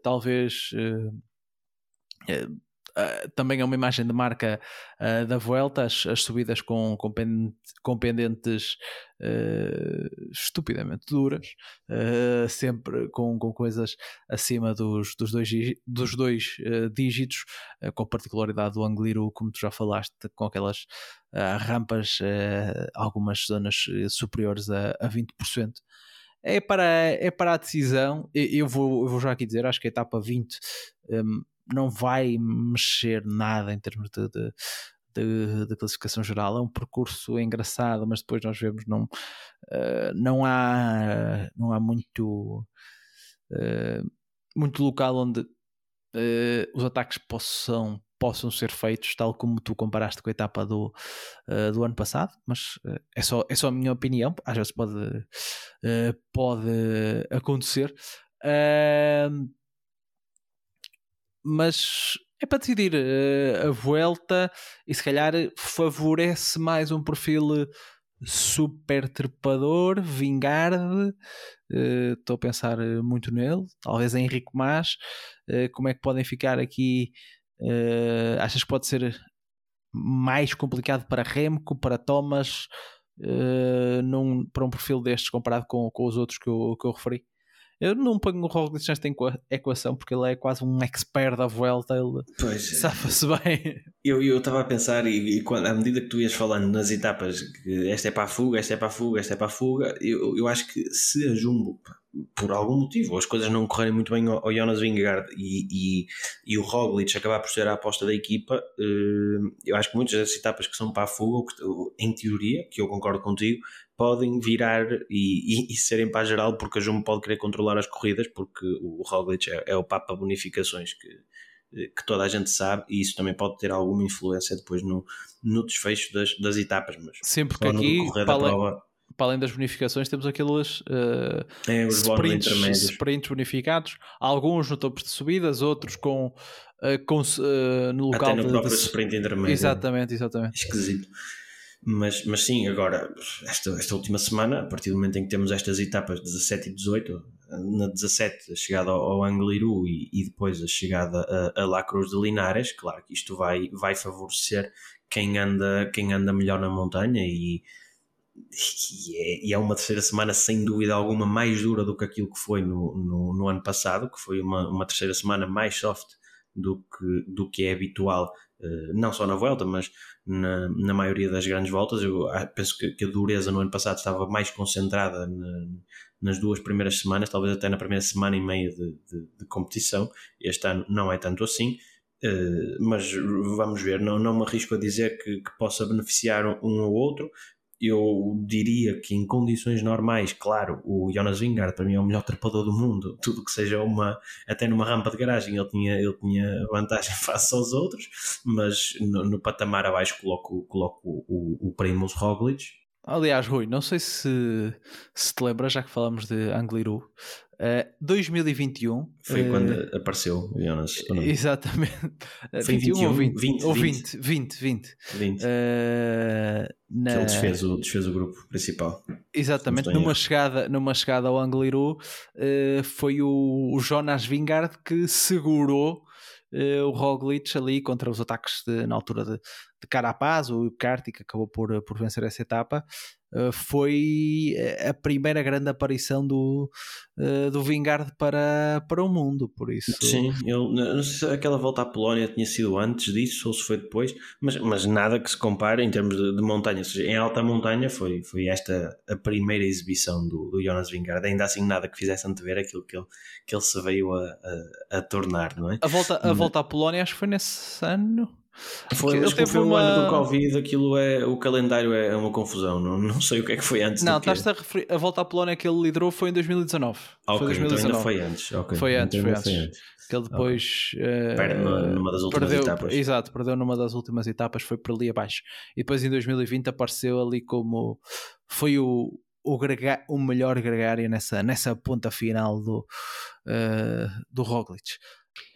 talvez Uh, também é uma imagem de marca uh, da Vuelta, as, as, subidas com, com, pendente, com pendentes uh, estupidamente duras, sempre com, com coisas acima dos, dos dois, dos dois dígitos, com a particularidade do Angliru, como tu já falaste, com aquelas rampas, algumas zonas superiores a, a 20% é para, é para a decisão. Eu vou, eu vou já aqui dizer, acho que a etapa 20 um, não vai mexer nada em termos de, de, de, de, classificação geral. É um percurso engraçado, mas depois nós vemos não, uh, não há não há muito uh, muito local onde uh, os ataques possam possam ser feitos, tal como tu comparaste com a etapa do, do ano passado, mas é, só, é só a minha opinião, às vezes pode, pode acontecer. Uh, mas é para decidir uh, a volta e se calhar favorece mais um perfil super trepador, Vingarde. Eh, estou uh, a pensar muito nele, talvez em Henrique Mas. Uh, como é que podem ficar aqui? achas que pode ser mais complicado para Remco, para Thomas, num, para um perfil destes comparado com, com os outros que eu, que eu referi? Eu não ponho o Roglic nesta equação porque ele é quase um expert da volta, ele safa-se bem. Eu estava a pensar, e, e quando, à medida que tu ias falando nas etapas, que esta é para a fuga, esta é para a fuga, esta é para a fuga, eu, eu acho que se a Jumbo, por algum motivo, as coisas não correrem muito bem ao, ao Jonas Vingegaard e, e, e, o Roglic acabar por ser a aposta da equipa, eh, eu acho que muitas das etapas que são para a fuga, em teoria, que eu concordo contigo, podem virar e, e, e, serem para a geral, porque a Jumbo pode querer controlar as corridas, porque o Roglic é, é o Papa Bonificações que, que toda a gente sabe, e isso também pode ter alguma influência depois no, no desfecho das, das etapas. Mas Sempre que aqui, para além, prova, para além, das bonificações, temos aqueles uh, é, sprints, sprints bonificados, alguns no topo de subidas, outros com, uh, com uh, no local Até no de, próprio de... sprint intermédio. Exatamente, exatamente. Esquisito. Mas, mas sim, agora, esta, esta última semana, a partir do momento em que temos estas etapas 17 e 18, na 17 a chegada ao, ao Angliru e, e, depois a chegada a, a La Cruz de Linares, claro que isto vai, vai favorecer quem anda, quem anda melhor na montanha e, e é, e, é, uma terceira semana sem dúvida alguma mais dura do que aquilo que foi no, no, no ano passado, que foi uma, uma terceira semana mais soft do que, do que é habitual eh, não só na volta, mas na, na maioria das grandes voltas. Eu penso que, que, a dureza no ano passado estava mais concentrada na, nas duas primeiras semanas, talvez até na primeira semana e meia de, de, de competição. Este ano não é tanto assim. Uh, mas vamos ver, não, não me arrisco a dizer que, que possa beneficiar um ou outro eu diria que em condições normais, claro, o Jonas Vingard para mim é o melhor trepador do mundo. Tudo que seja uma, até numa rampa de garagem, ele tinha, ele tinha vantagem face aos outros, mas no, no patamar abaixo coloco, coloco o, o, o Roglic. Aliás, Rui, não sei se, se te lembras, já que falamos de Angliru, Uh, 2021 foi uh, quando apareceu o Jonas. Exatamente. Foi 21, 21 ou 20? 20 ou 20, 20, 20. 20. Uh, na... Ele desfez o, desfez o grupo principal. Exatamente, numa chegada, numa chegada ao Angliru, uh, foi o, o Jonas Vingard que segurou o Roglic ali contra os ataques de, na altura de, de Carapaz, o Kartik acabou por, por vencer essa etapa eh, foi eh, a primeira grande aparição do, uh, do Vingard para, para o mundo, por isso. Sim, eu não sei se aquela volta à Polónia tinha sido antes disso ou se foi depois, mas, mas nada que se compare em termos de, de montanha, ou seja, em alta montanha foi, foi esta a primeira exibição do, do Jonas Vingard, ainda assim nada que fizesse antever aquilo que ele, que ele se veio a, a, a tornar, não é? A volta, a volta à Polónia acho que foi nesse ano. Foi, mas foi uma... o ano do Covid, aquilo é, o calendário é uma confusão, não, não sei o que é que foi antes. Não, estás a referir, a volta à Polónia que ele liderou foi em 2019. Ok, foi 2019. então ainda foi antes. Okay. Foi antes, então foi antes. Foi antes. que ele depois okay. uh, perde numa das últimas perdeu, etapas. Exato, perdeu numa das últimas etapas, foi por ali abaixo. E depois em 2020 apareceu ali como foi o, o, grega, o melhor gregário nessa, nessa ponta final do, uh, do Roglic.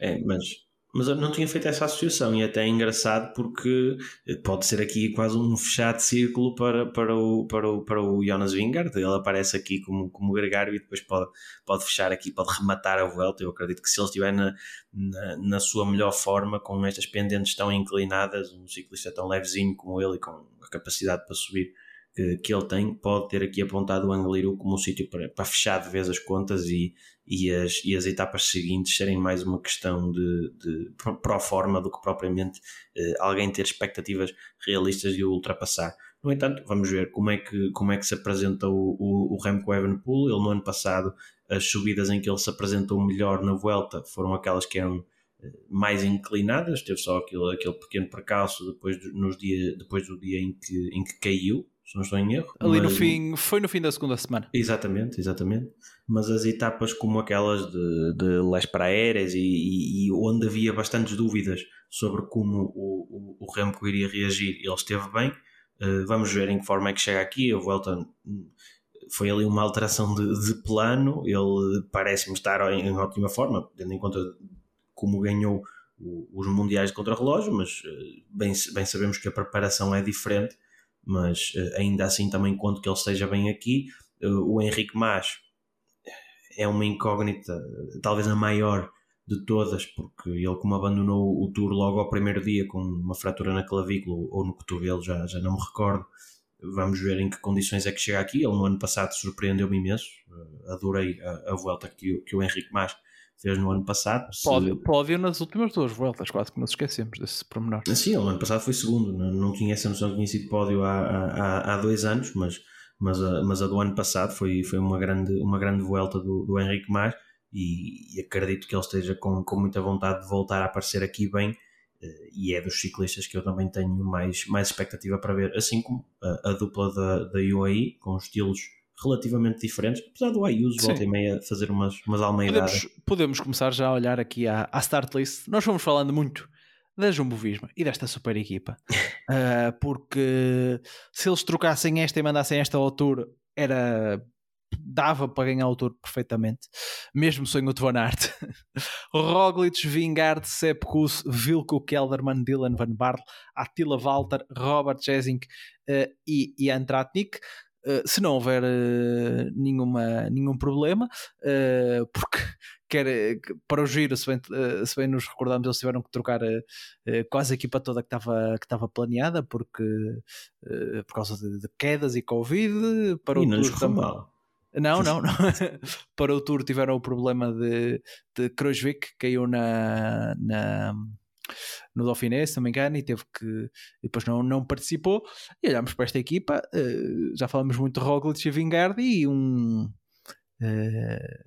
É, mas mas eu não tinha feito essa associação e até é engraçado porque pode ser aqui quase um fechado círculo para, para, o, para, o, para o Jonas Vingard. Ele aparece aqui como, como gregário e depois pode, pode fechar aqui, pode rematar a volta. Eu acredito que se ele estiver na, na, na sua melhor forma, com estas pendentes tão inclinadas, um ciclista tão levezinho como ele e com a capacidade para subir que, que ele tem, pode ter aqui apontado o Angliru como um sítio para, para fechar de vez as contas e, e, as, e as etapas seguintes serem mais uma questão de, de pro forma do que propriamente eh, alguém ter expectativas realistas de o ultrapassar. No entanto, vamos ver como é que, como é que se apresenta o, o, o Remco Evenepoel. Ele no ano passado, as subidas em que ele se apresentou melhor na volta foram aquelas que eram eh, mais inclinadas, teve só aquele, aquele pequeno percalço depois do, nos dia, depois do dia em que, em que caiu, se não estou em erro. Ali mas... no fim, foi no fim da segunda semana. Exatamente, exatamente. Mas as etapas como aquelas de, de Les Praeres e, e, e, onde havia bastantes dúvidas sobre como o, o, o Remco iria reagir, ele esteve bem. Uh, vamos ver em que forma é que chega aqui. A volta foi ali uma alteração de, de plano. Ele parece-me estar em, em, ótima forma, tendo em conta como ganhou os mundiais de contrarrelógio, mas uh, bem, bem sabemos que a preparação é diferente mas uh, ainda assim também conto que ele esteja bem aqui. Uh, o Henrique Mas é uma incógnita, talvez a maior de todas, porque ele como abandonou o tour logo ao primeiro dia com uma fratura na clavícula ou no cotovelo, já, já não me recordo. Vamos ver em que condições é que chega aqui. Ele no ano passado surpreendeu-me imenso. Uh, adorei a, a volta que, que o Henrique Mas fez no ano passado. Pódio, pódio nas últimas duas voltas, quase que nos esquecemos desse pormenor. Sim, ele no ano passado foi segundo, não, não tinha essa noção que tinha sido pódio há, há, há dois anos, mas, mas, a, mas a do ano passado foi, foi uma, grande, uma grande volta do, do Henrique Mas e, e, acredito que ele esteja com, com muita vontade de voltar a aparecer aqui bem eh, e é dos ciclistas que eu também tenho mais, mais expectativa para ver, assim como a, a dupla da, da UAE, com estilos relativamente diferentes, apesar do Ayuso volta e meia fazer umas, umas almeidadas. Podemos, podemos começar já a olhar aqui à, à start list. Nós fomos falando muito da Jumbo Visma e desta super equipa, uh, porque se eles trocassem esta e mandassem esta ao Tour, era dava para ganhar o Tour perfeitamente, mesmo sem o Van Aert. Roglic, Vingard, Sepp Kuss, Vilko Kelderman, Dylan Van Barle, Attila Walter, Robert Jesink uh, e, e Antratnik. Eh, se não houver uh, nenhuma, nenhum problema, uh, porque quer, para o giro, se bem, se bem nos recordamos, eles tiveram que trocar quase a equipa toda que estava, que estava planeada, porque por causa de, quedas e Covid, para e o não tour também. Não, não, não. para o tour tiveram o problema de, de Krojvik, caiu na, na no Dauphiné, se não me engano, e teve que depois não, não participou. E olhamos para esta equipa, uh, já falamos muito de Roglic e Vingard e um uh,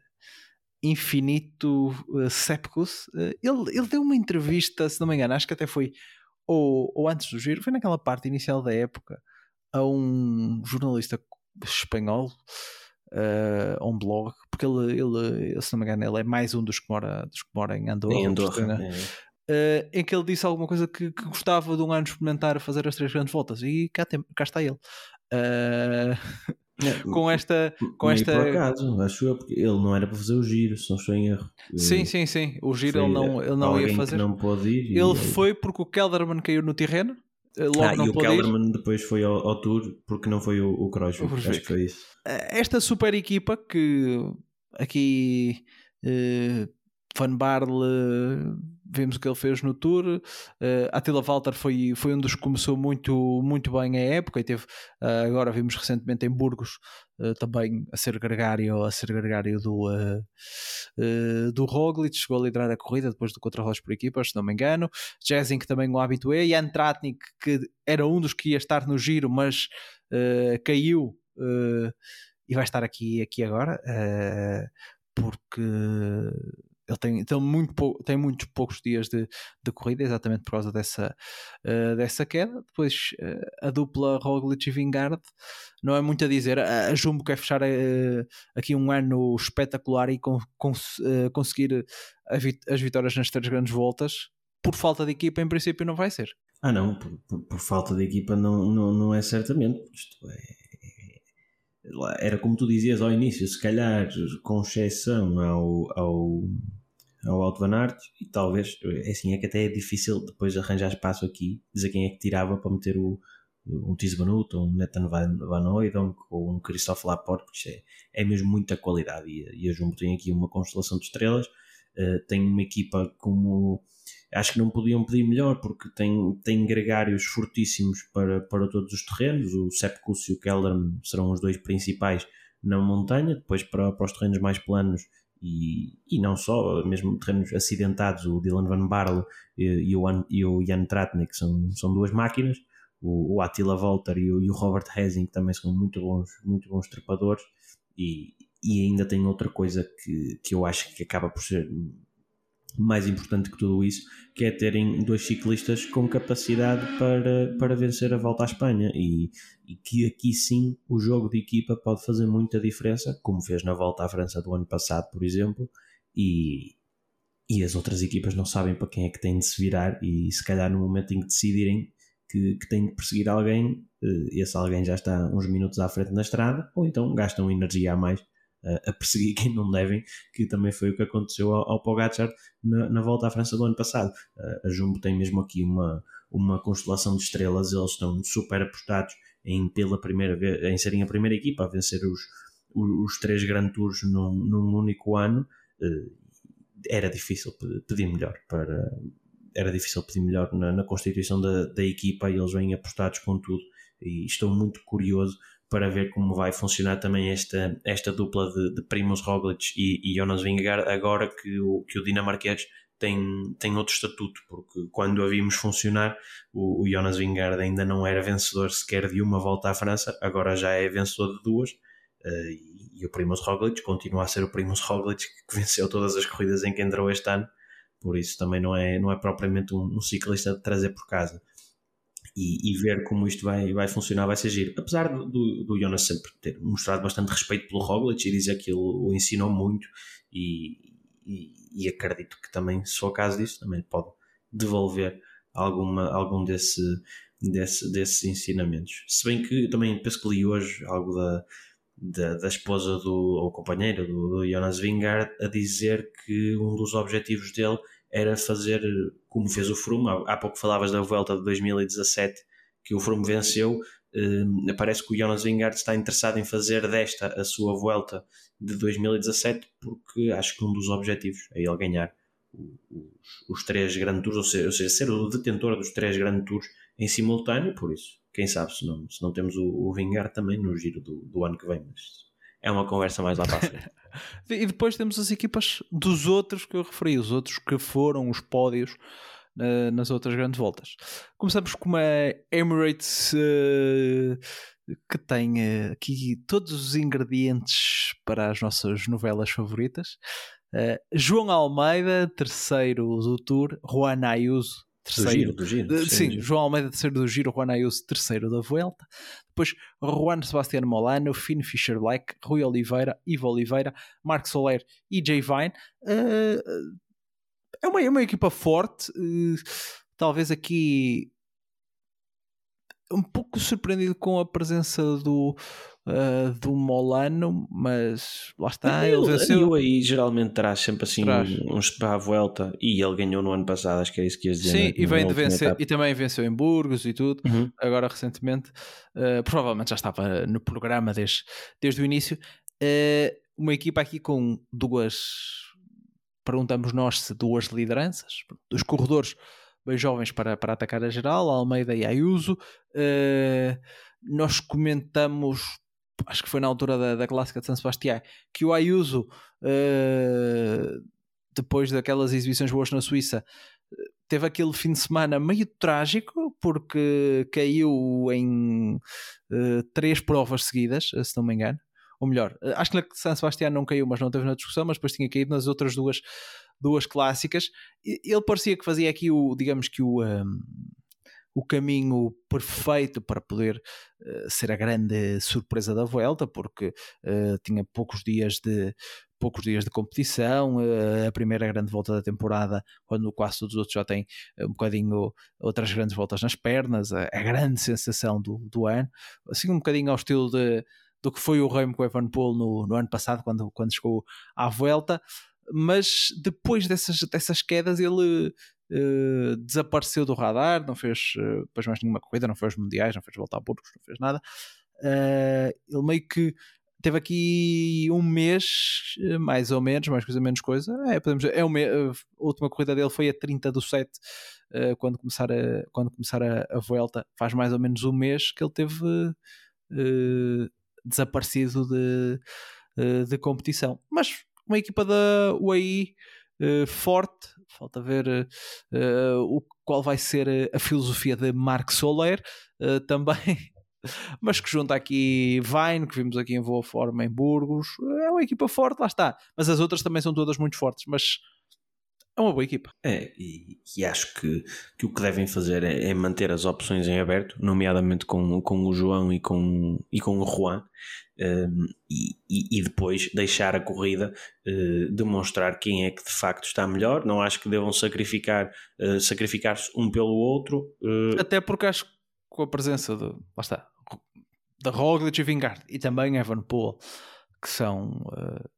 infinito uh, Sepkus. Uh, ele, ele deu uma entrevista, se não me engano, acho que até foi ou, ou antes do giro, foi naquela parte inicial da época, a um jornalista espanhol. Uh, um blog, porque ele, ele, se não me engano, ele é mais um dos que mora, dos que mora em Andorra. Em Andorra é uh, em que ele disse alguma coisa que, que, gostava de um ano experimentar fazer as três grandes voltas e cá, tem, cá está ele. Uh, com esta. Com esta... por acaso, acho eu, porque ele não era para fazer o giro, se não estou em erro. Sim, sim, sim. O giro ele não, ele não ia fazer. não pode ir. Ele foi porque o Kelderman caiu no terreno. Eh, logo ah, não e o Kelderman ir. depois foi ao, ao, Tour porque não foi o, o. Acho que foi isso. Esta super equipa que aqui Van Barle vimos o que ele fez no Tour. Uh, Attila Walter foi, foi um dos que começou muito, muito bem a época e teve, uh, agora vimos recentemente em Burgos uh, também a ser gregário, a ser gregário do, uh, do Roglic, chegou a liderar a corrida depois do contrarrelógio por equipas, se não me engano. Jezink também o habitué, e Antratnik que era um dos que ia estar no giro, mas caiu e vai estar aqui, aqui agora porque ele tem, tem, muito pou, tem muitos poucos dias de, de corrida, exatamente por causa dessa, uh, dessa queda. Depois uh, a dupla Roglic e Vingard, não é muito a dizer. A, Jumbo quer fechar uh, aqui um ano espetacular e com, conseguir vit as vitórias nas três grandes voltas. Por falta de equipa, em princípio, não vai ser. Ah, não, por, por, por falta de equipa, não, não, não é certamente. Isto é era como tu dizias ao início, se calhar com exceção ao, ao, ao Alto Van Aert, e talvez, é assim, é que até é difícil depois arranjar espaço aqui, dizer quem é que tirava para meter o, um Tisbanut, ou um Nathan Van, Van ou um Christophe Laporte, porque é, é mesmo muita qualidade, e, e a Jumbo tem aqui uma constelação de estrelas, uh, tem uma equipa como acho que não podiam pedir melhor porque tem, tem gregários fortíssimos para, para todos os terrenos. O Sepkus e o Kelderman serão os dois principais na montanha, depois para, para os terrenos mais planos e, e não só, mesmo terrenos acidentados, o Dylan Van Barle e, e, o, e o Jan Tratnik são, são duas máquinas. O, o Attila Volter e o, e o Robert Hesing também são muito bons, muito bons trepadores e, e ainda tem outra coisa que, que eu acho que acaba por ser mais importante que tudo isso, que é terem dois ciclistas com capacidade para, para vencer a volta à Espanha. E, e que aqui sim o jogo de equipa pode fazer muita diferença, como fez na volta à França do ano passado, por exemplo, e, e as outras equipas não sabem para quem é que têm de se virar e se calhar no momento em que decidirem que, que têm de perseguir alguém, eh, esse alguém já está uns minutos à frente na estrada, ou então gastam energia a mais a perseguir quem não devem, que também foi o que aconteceu ao, ao Pogacar na, na, volta à França do ano passado. a Jumbo tem mesmo aqui uma, uma constelação de estrelas, eles estão super apostados em pela primeira vez, em serem a primeira equipa a vencer os, os, os três Grand Tours num, num único ano. Eh, era difícil pedir melhor para era difícil pedir melhor na, na constituição da, da equipa e eles vêm apostados com tudo e estou muito curioso para ver como vai funcionar também esta, esta dupla de, de Primoz Roglic e, e Jonas Vingegaard agora que o, que o dinamarquês tem, tem outro estatuto, porque quando a vimos funcionar, o, o Jonas Vingegaard ainda não era vencedor sequer de uma volta à França, agora já é vencedor de duas, uh, e, e, o Primoz Roglic continua a ser o Primoz Roglic que venceu todas as corridas em que entrou este ano, por isso também não é, não é propriamente um, um ciclista de trazer por casa e, e, ver como isto vai, vai funcionar vai ser giro. Apesar do, do Jonas sempre ter mostrado bastante respeito pelo Roglic e dizer que ele o ensinou muito e, e, e, acredito que também, se for caso disso, também pode devolver alguma, algum desse, desse, desses ensinamentos. Se bem que também penso que li hoje algo da, da, da esposa do, ou companheira do, do Jonas Vingard a dizer que um dos objetivos dele era fazer como fez o Froome. Há, pouco falavas da volta de 2017 que o Froome venceu. Uh, parece que o Jonas Vingard está interessado em fazer desta a sua volta de 2017 porque acho que um dos objetivos é ele ganhar os, os três Grand Tours, ou seja, ou seja, ser o detentor dos três Grand Tours em simultâneo, por isso, quem sabe se não, se não temos o, o também no giro do, do ano que vem, mas é uma conversa mais lá para frente. e depois temos as equipas dos outros que eu referi, os outros que foram os pódios uh, nas outras grandes voltas. Começamos com uma Emirates uh, que tem uh, aqui todos os ingredientes para as nossas novelas favoritas. João Almeida, terceiro do Tour, Juan Ayuso, terceiro. Do giro, do giro, sim, giro. João Almeida, terceiro do Giro, Juan Ayuso, terceiro da Vuelta. Depois Juan Sebastián Molano, Finn Fisher Black, Rui Oliveira, Ivo Oliveira, Mark Soler e Jay Vine. Uh, é, uma, é uma equipa forte. Uh, talvez aqui um pouco surpreendido com a presença do, uh, do Molano, mas lá está. Ele, ele venceu. aí geralmente traz sempre assim traz. uns para a volta e ele ganhou no ano passado, acho que é isso que ias dizer. Sim, né? e vem de vencer etapa. e também venceu em Burgos e tudo, uhum. agora recentemente. Uh, provavelmente já estava no programa desde, desde o início. Uh, uma equipa aqui com duas. Perguntamos nós se duas lideranças, dos corredores bem jovens para, para atacar a geral, Almeida e Ayuso. Uh, nós comentamos, acho que foi na altura da, da clássica de San Sebastián, que o Ayuso, uh, depois daquelas exibições boas na Suíça, teve aquele fim de semana meio trágico porque caiu em uh, três provas seguidas, se não me engano. Ou melhor, acho que na San Sebastián não caiu, mas não teve na discussão, mas depois tinha caído nas outras duas duas clássicas. Ele parecia que fazia aqui o, digamos que o. Um, o caminho perfeito para poder uh, ser a grande surpresa da Vuelta, porque uh, tinha poucos dias de poucos dias de competição, uh, a primeira grande volta da temporada, quando quase todos os outros já têm um bocadinho outras grandes voltas nas pernas, a, a grande sensação do, do ano, assim um bocadinho ao estilo de, do que foi o Remco Evenepoel no, no ano passado, quando, quando chegou à Vuelta, mas depois dessas, dessas quedas ele uh, desapareceu do radar, não fez uh, depois mais nenhuma corrida, não fez mundiais, não fez volta a Burgos, não fez nada. Uh, ele meio que teve aqui um mês, mais ou menos, mais coisa, menos coisa. É, podemos dizer, é um mês, a última corrida dele foi a 30 do 7, uh, quando começar, a, quando começar a, a Vuelta. Faz mais ou menos um mês que ele teve desaparecido de, de competição. Mas uma equipa da UAE forte, falta ver o, qual vai ser a filosofia de Mark Soler também mas que junta aqui Vine, que vimos aqui em boa forma em Burgos. É uma equipa forte, lá está. Mas as outras também são todas muito fortes, mas é uma boa equipa. É, e, e acho que, que o que devem fazer é, é, manter as opções em aberto, nomeadamente com, com o João e com, e com o Juan, um, e, e, depois deixar a corrida uh, demonstrar quem é que de facto está melhor. Não acho que devam sacrificar uh, sacrificar-se um pelo outro. Uh... Até porque acho que com a presença de, lá está, da Roglic e Vingard e também Evan Poole, que são,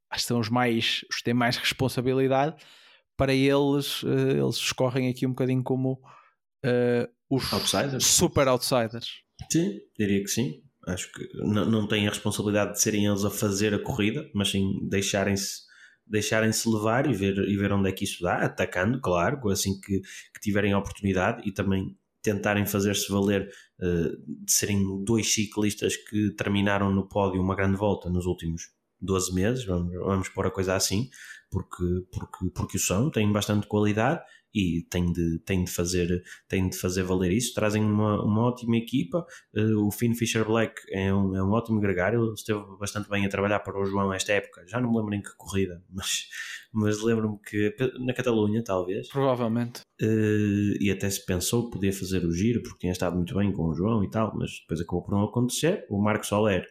acho que são os mais, os que têm mais responsabilidade, para eles, uh, eles escorrem aqui um bocadinho como uh, os outsiders. super outsiders. Sim, diria que sim. Acho que não, não têm a responsabilidade de serem eles a fazer a corrida, mas sim deixarem-se deixarem-se levar e ver, e ver onde é que isso dá, atacando, claro, assim que, que tiverem a oportunidade e também tentarem fazer-se valer uh, de serem dois ciclistas que terminaram no pódio uma grande volta nos últimos 12 meses, vamos, vamos pôr a coisa assim, porque, porque, porque o são, têm bastante qualidade e têm de, têm de, fazer, têm de fazer valer isso. Trazem uma, uma ótima equipa. Uh, o Finn Fisher Black é um, é um ótimo gregário, esteve bastante bem a trabalhar para o João esta época. Já não me lembro em que corrida, mas, mas lembro-me que na Catalunha, talvez. Provavelmente. Uh, e até se pensou que podia fazer o giro porque tinha estado muito bem com o João e tal, mas depois acabou por não acontecer. O Marco Soler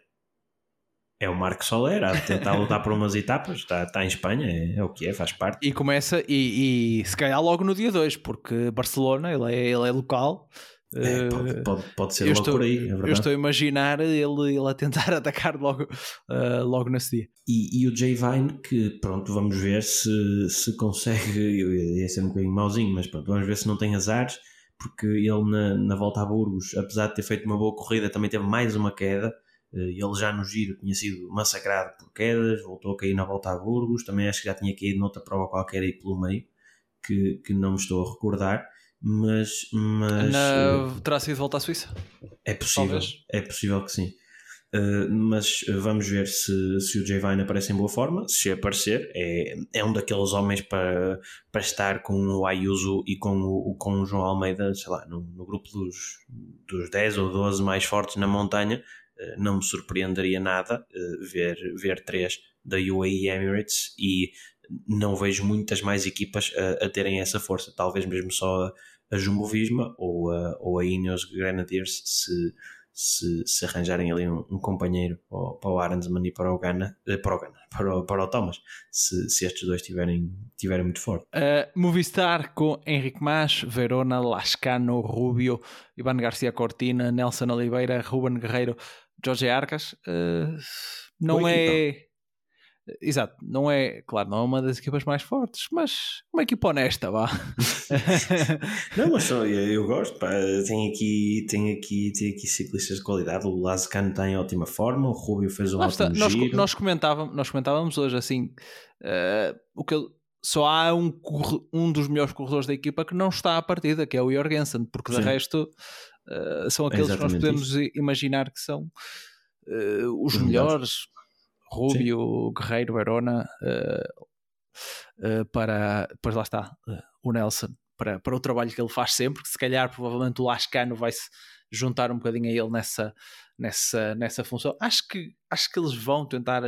é o Marco Soler a tentar lutar por umas etapas, está, está em Espanha, é, é, o que é, faz parte. E começa, e, e se calhar logo no dia 2, porque Barcelona, ele é, ele é local. É, pode, eh, pode, pode, ser logo estou, por aí, é Eu estou a imaginar ele, ele a tentar atacar logo, uh, logo nesse dia. E, e o Jay Vine, que pronto, vamos ver se, se consegue, ia ser um bocadinho mauzinho, mas pronto, vamos ver se não tem azares, porque ele na, na volta a Burgos, apesar de ter feito uma boa corrida, também teve mais uma queda ele já no giro tinha sido massacrado por quedas, voltou a cair na volta a Burgos, também acho que já tinha caído noutra prova qualquer aí pelo meio, que, que não me estou a recordar, mas... mas na, uh, terá sido volta à Suíça? É possível, Talvez. é possível que sim. Uh, mas vamos ver se, se o Jay Vine aparece em boa forma. Se aparecer, é, é um daqueles homens para, para estar com o Ayuso e com o, com o João Almeida, sei lá, no, no grupo dos, dos 10 ou 12 mais fortes na montanha, eh, não me surpreenderia nada eh, ver, ver três da UAE Emirates e não vejo muitas mais equipas a, a terem essa força, talvez mesmo só a, a Jumbo Visma ou a, ou a Ineos Grenadiers se, se, se arranjarem ali um, um companheiro para, para o Arendsman e para o Gana, eh, para o, Gana, para o, para o Thomas, se, se estes dois tiverem, tiverem muito forte. Uh, Movistar com Henrique Mas, Verona, Lascano, Rubio, Ivan Garcia Cortina, Nelson Oliveira, Ruben Guerreiro, Jorge Arcas uh, não é. Exato, não é, claro, não é uma das equipas mais fortes, mas uma equipa honesta, vá. não, mas só, eu, eu gosto, pá, tem aqui, tem aqui, tem aqui ciclistas de qualidade, o Lazcano está em ótima forma, o Rubio fez um Lá ótimo nós, giro. Nós comentávamos, nós comentávamos hoje assim, uh, o que só há um, um dos melhores corredores da equipa que não está à partida, que é o Jorgensen, porque Sim. de resto uh, são aqueles que nós podemos isso. imaginar que são uh, os, os melhores. Rubio, Sim. Guerreiro, Verona, uh, para, depois lá está, o Nelson, para, para o trabalho que ele faz sempre, que se calhar provavelmente o Lascano vai se juntar um bocadinho a ele nessa, nessa, nessa função. Acho que, acho que eles vão tentar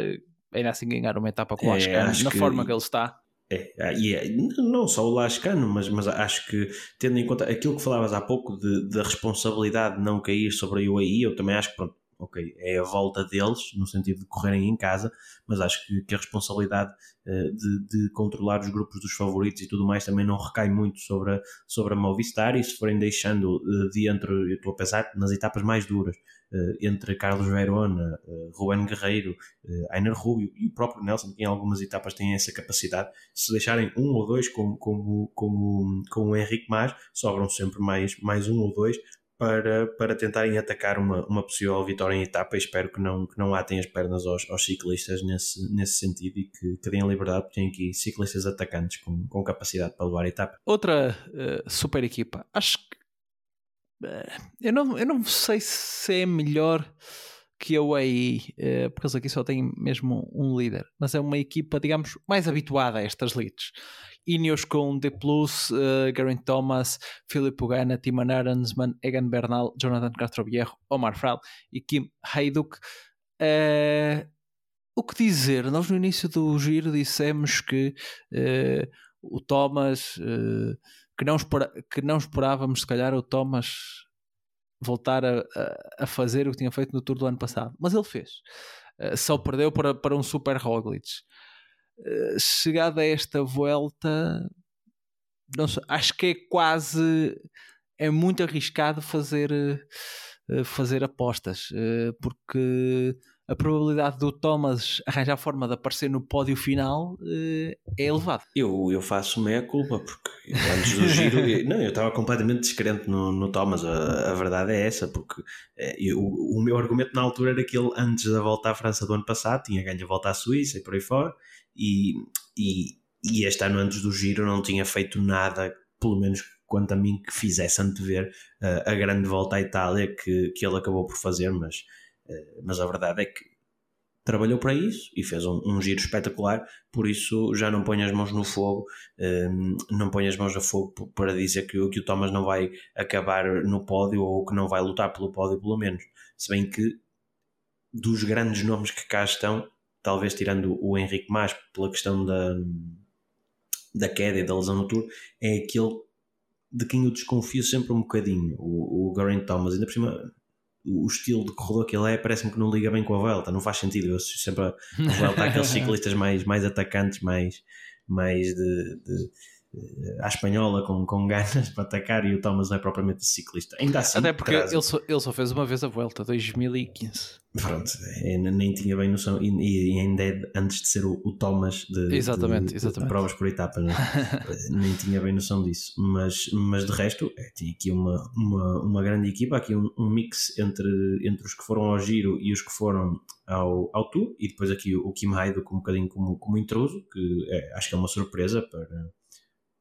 ainda assim ganhar uma etapa com o é, Lascano, na que... forma que ele está É, e é, não só o Lascano, mas, mas acho que, tendo em conta aquilo que falavas há pouco de, da responsabilidade de não cair sobre a UAE, eu também acho que, pronto, ok, é a volta deles, no sentido de correrem em casa, mas acho que, que a responsabilidade uh, de, de, controlar os grupos dos favoritos e tudo mais também não recai muito sobre a, sobre a Movistar e se forem deixando uh, de entre, eu estou a pensar nas etapas mais duras, uh, entre Carlos Verona, uh, Ruben Guerreiro, uh, Ainer Rubio e o próprio Nelson, que em algumas etapas têm essa capacidade, se deixarem um ou dois como, como, como, como o Henrique Mas, sobram sempre mais, mais um ou dois para, para tentarem atacar uma, uma possível vitória em etapa espero que não, que não atem as pernas aos, aos ciclistas nesse, nesse sentido e que, que deem liberdade porque têm aqui ciclistas atacantes com, com capacidade para levar a etapa. Outra uh, super equipa, acho que uh, eu, não, eu não sei se é melhor que a UAE, uh, porque eles aqui só têm mesmo um líder, mas é uma equipa, digamos, mais habituada a estas leads. Ineos com D+, uh, Geraint Thomas, Filipe Ugana, Timan Arensman, Egan Bernal, Jonathan Castroviejo, Omar Fral e Kim Hayduk. Uh, o que dizer? Nós no início do giro dissemos que uh, o Thomas, que, não que não esperávamos se calhar o Thomas voltar a, a, fazer o que tinha feito no Tour do ano passado, mas ele fez. Uh, só perdeu para, para um Super Roglic. Eh, chegada a esta volta, sei, acho que é quase é muito arriscado fazer, uh, fazer apostas, uh, porque a probabilidade do Thomas arranjar a forma de aparecer no pódio final é elevada. Eu, eu faço meia culpa, porque antes do giro, eu, não, eu estava completamente descrente no, no Thomas, a, a verdade é essa, porque eu, o meu argumento na altura era que ele, antes da volta à França do ano passado, tinha ganho a volta à Suíça e por aí fora, e, e, e este ano antes do giro não tinha feito nada, pelo menos quanto a mim, que fizesse antever uh, a grande volta à Itália que, que ele acabou por fazer, mas, mas a verdade é que trabalhou para isso e fez um, um, giro espetacular, por isso já não põe as mãos no fogo, um, não põe as mãos a fogo para dizer que, que o Thomas não vai acabar no pódio ou que não vai lutar pelo pódio, pelo menos. Se bem que dos grandes nomes que cá estão, talvez tirando o Henrique mais pela questão da, da queda e da lesão no Tour, é aquele de quem eu desconfio sempre um bocadinho, o, o Geraint Thomas, ainda por cima o estilo de corredor que ele é parece-me que não liga bem com a Vuelta, não faz sentido, eu sempre a Vuelta aqueles ciclistas mais, mais atacantes, mais, mais de, de à espanhola com, com ganas para atacar e o Thomas não é propriamente ciclista. Ainda assim, Até porque ele só, ele só fez uma vez a volta, 2015. Pronto, é, nem tinha bem noção e, e ainda é antes de ser o, o Thomas de, exatamente, de, exatamente. de provas por etapas, né? nem tinha bem noção disso. Mas, mas de resto, é, tinha aqui uma, uma, uma grande equipa, aqui um, um, mix entre, entre os que foram ao giro e os que foram ao, ao Tour, e depois aqui o, o Kim Haido com um bocadinho como, como intruso, que é, acho que é uma surpresa para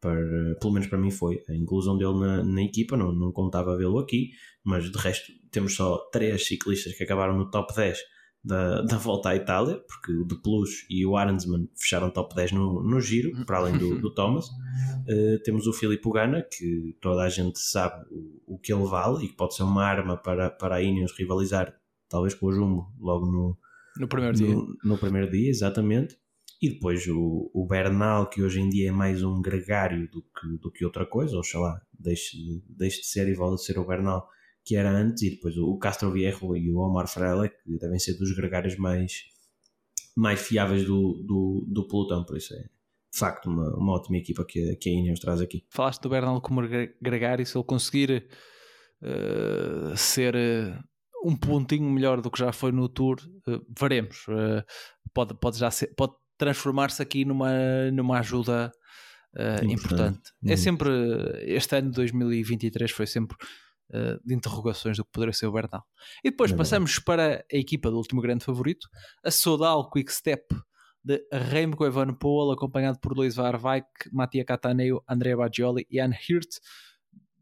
para, pelo menos para mim foi. A inclusão dele na, na equipa, não, não contava vê-lo aqui, mas de resto temos só três ciclistas que acabaram no top 10 da, da volta à Itália, porque o De Plus e o Arensman fecharam top 10 no, no giro, para além do, do Thomas. Uh, temos o Filipe Ugana, que toda a gente sabe o, o que ele vale e que pode ser uma arma para, para a Ineos rivalizar, talvez com o Jumbo, logo no, no primeiro dia. No, no primeiro dia, exatamente. E depois o, o Bernal, que hoje em dia é mais um gregário do que, do que outra coisa, ou sei lá, deixe, deixe de ser e volta a ser o Bernal que era antes, e depois o Castro Viejo e o Omar Freire, que devem ser dos gregários mais, mais fiáveis do, do, do pelotão, por isso é de facto uma, uma ótima equipa que, que a Ineos traz aqui. Falaste do Bernal como gregário, se ele conseguir uh, ser uh, um pontinho melhor do que já foi no Tour, uh, veremos. pode, pode já ser, pode transformar-se aqui numa, numa ajuda uh, importante. É sempre, este ano de 2023 foi sempre uh, de interrogações do que poderia ser o Bernal. E depois é passamos para a equipa do último grande favorito, a Sodal Quick Step de Remco Evenepoel, acompanhado por Luís Varvaik, Mattia Cataneo, Andrea Baggioli, Jan Hirt,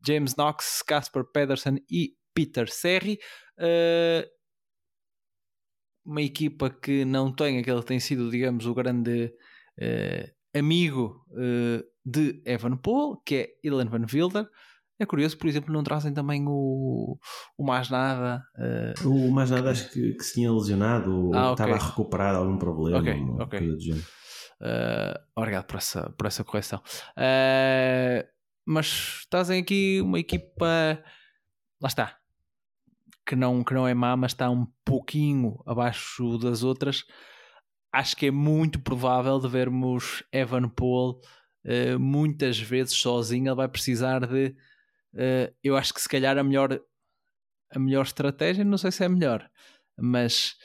James Knox, Casper Pedersen e Peter Serri. Uh, uma equipa que não tem aquele que tem sido, digamos, o grande uh, amigo uh, de Evan Paul, que é Ilan Van Wilder. É curioso, por exemplo, não trazem também o, o Mais Nada. Uh, o Mais Nada acho que, que se tinha lesionado ou ah, estava okay. a recuperar algum problema. Ok, ok. Obrigado por essa, por essa correção. Mas trazem aqui uma equipa, lá está, que não, que não é má, mas está um pouquinho abaixo das outras. Acho que é muito provável de vermos Evan Paul uh, muitas vezes sozinho. Ele vai precisar de. eu acho que se calhar a melhor, a melhor estratégia, não sei se é a melhor, mas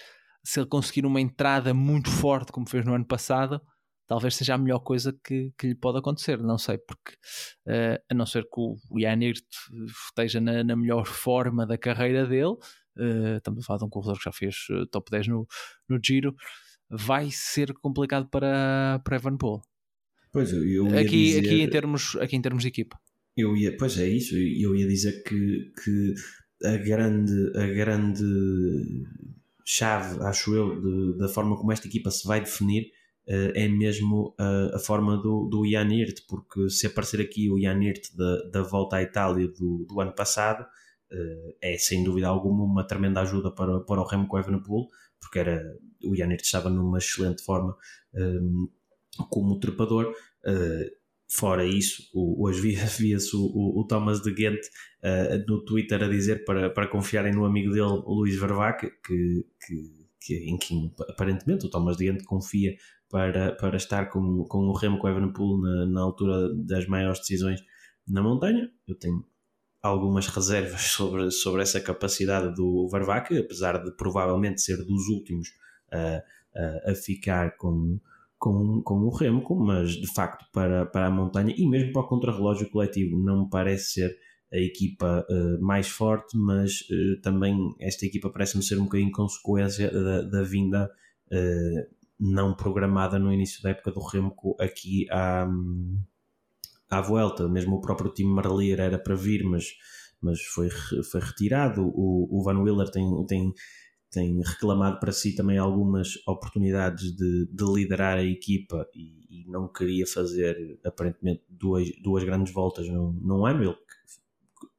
se ele conseguir uma entrada muito forte, como fez no ano passado, talvez seja a melhor coisa que, que lhe pode acontecer. Não sei, porque uh, a não ser que o Yanir esteja na, na, melhor forma da carreira dele, uh, estamos a falar de um corredor que já fez uh, top 10 no, no Giro, vai ser complicado para, para Evan Paul. Pois, eu aqui, dizer... aqui, em termos, aqui em termos de equipa. Eu ia, pois é isso, eu ia dizer que, que a grande, a grande chave, acho eu, de, da forma como esta equipa se vai definir é mesmo uh, a forma do, Jan Hirt, porque se aparecer aqui o Jan Hirt da, da volta à Itália do, do ano passado, uh, é sem dúvida alguma uma tremenda ajuda para, para o Remo com Evenepoel, porque era, o Jan Hirt estava numa excelente forma um, como trepador. Fora isso, hoje via-se o, o, o, Thomas de Ghent uh, no Twitter a dizer para, para confiarem no amigo dele, Luís Vervac, que, que, que, em quem aparentemente o Thomas de Ghent confia para, para estar com, com o Remo com o Evenepoel na, na altura das maiores decisões na montanha. Eu tenho algumas reservas sobre, sobre essa capacidade do Vervac, apesar de provavelmente ser dos últimos a, a, a ficar com com, com o Remco, mas de facto para, para a montanha e mesmo para o contrarrelógio coletivo não me parece ser a equipa uh, mais forte, mas uh, também esta equipa parece-me ser um bocadinho consequência da, da vinda uh, não programada no início da época do Remco aqui à, à Vuelta. Mesmo o próprio time Marlier era para vir, mas, mas foi, foi retirado. O, o Van Willer tem, tem tem reclamado para si também algumas oportunidades de, de liderar a equipa e, e, não queria fazer aparentemente duas, duas grandes voltas num, num ano. Ele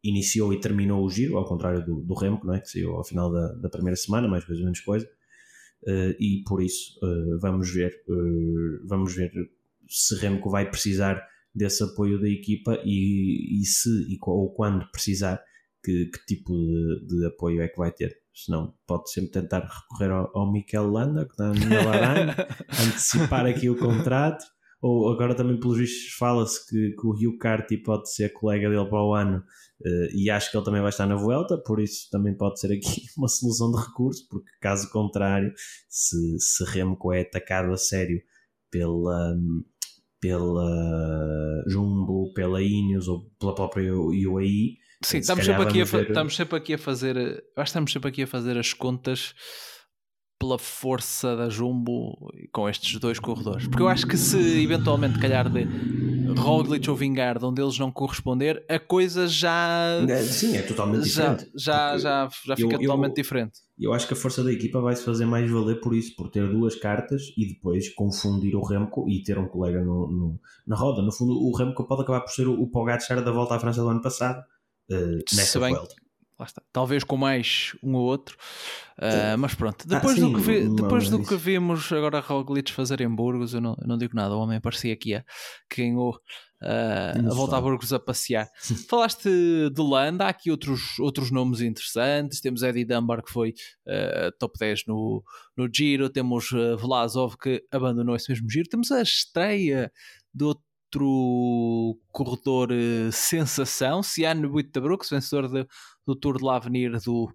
iniciou e terminou o giro, ao contrário do, do Remco, não é? que saiu ao final da, da primeira semana, mais coisa menos coisa. Uh, e por isso uh, vamos ver uh, vamos ver se Remco vai precisar desse apoio da equipa e, e se e, ou quando precisar que, que tipo de, de apoio é que vai ter senão pode sempre tentar recorrer ao, ao Mikel Landa, que está na Bahrein, antecipar aqui o contrato. Ou agora também, pelos vistos, fala-se que, que, o Rio Carti pode ser colega dele para o ano e acho que ele também vai estar na Vuelta, por isso também pode ser aqui uma solução de recurso, porque caso contrário, se, se Remco é atacado a sério pela, pela Jumbo, pela Ineos ou pela própria UAE, Sim, estamos sempre, aqui a, ver... estamos sempre aqui a fazer. Acho que estamos sempre aqui a fazer as contas pela força da Jumbo com estes dois corredores. Porque eu acho que se eventualmente calhar de Roglic ou Vingard, onde eles não corresponder, a coisa já. É, sim, é totalmente já, diferente. Já, já, já fica eu, totalmente eu, diferente. Eu acho que a força da equipa vai se fazer mais valer por isso, por ter duas cartas e depois confundir o Remco e ter um colega no, no na roda. No fundo, o Remco pode acabar por ser o, o Pogacar da volta à França do ano passado uh, nessa bem, Vuelta. Talvez com mais um ou outro, uh, mas pronto. Depois, ah, sim, do, que vi, depois do que vimos agora Roglic fazer em Burgos, eu não, eu não digo nada. O homem parecia ia, que ganhou uh, a voltar a Burgos a passear. Falaste de Landa, há aqui outros, outros nomes interessantes. Temos Eddie Dunbar, que foi uh, top 10 no, no Giro. Temos Vlasov, que abandonou esse mesmo Giro. Temos a estreia do outro corredor sensação, Sian Buitabrooks, vencedor de, do Tour de l'Avenir do,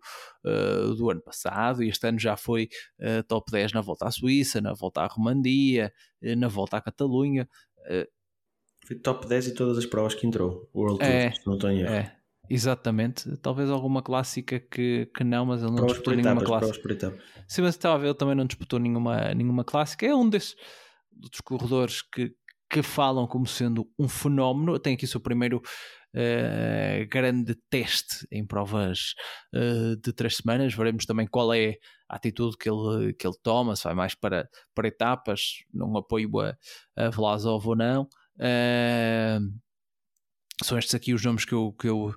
uh, do ano passado, e este ano já foi uh, top 10 na volta à Suíça, na volta à Romandia, na volta à Catalunha. foi top 10 e todas as provas que entrou, World Tour, é, se não tenho erro. É. Exatamente, talvez alguma clássica que, que não, mas ele não provas disputou nenhuma clássica. Sim, mas estava a ver, ele também não disputou nenhuma, nenhuma clássica. É um desses dos corredores que, que falam como sendo um fenómeno. Tem aqui o seu primeiro uh, grande teste em provas uh, de três semanas. Veremos também qual é a atitude que ele, que ele toma, se vai mais para, para etapas, não apoio a, a Vlasov ou não. Uh, são estes aqui os nomes que eu, que eu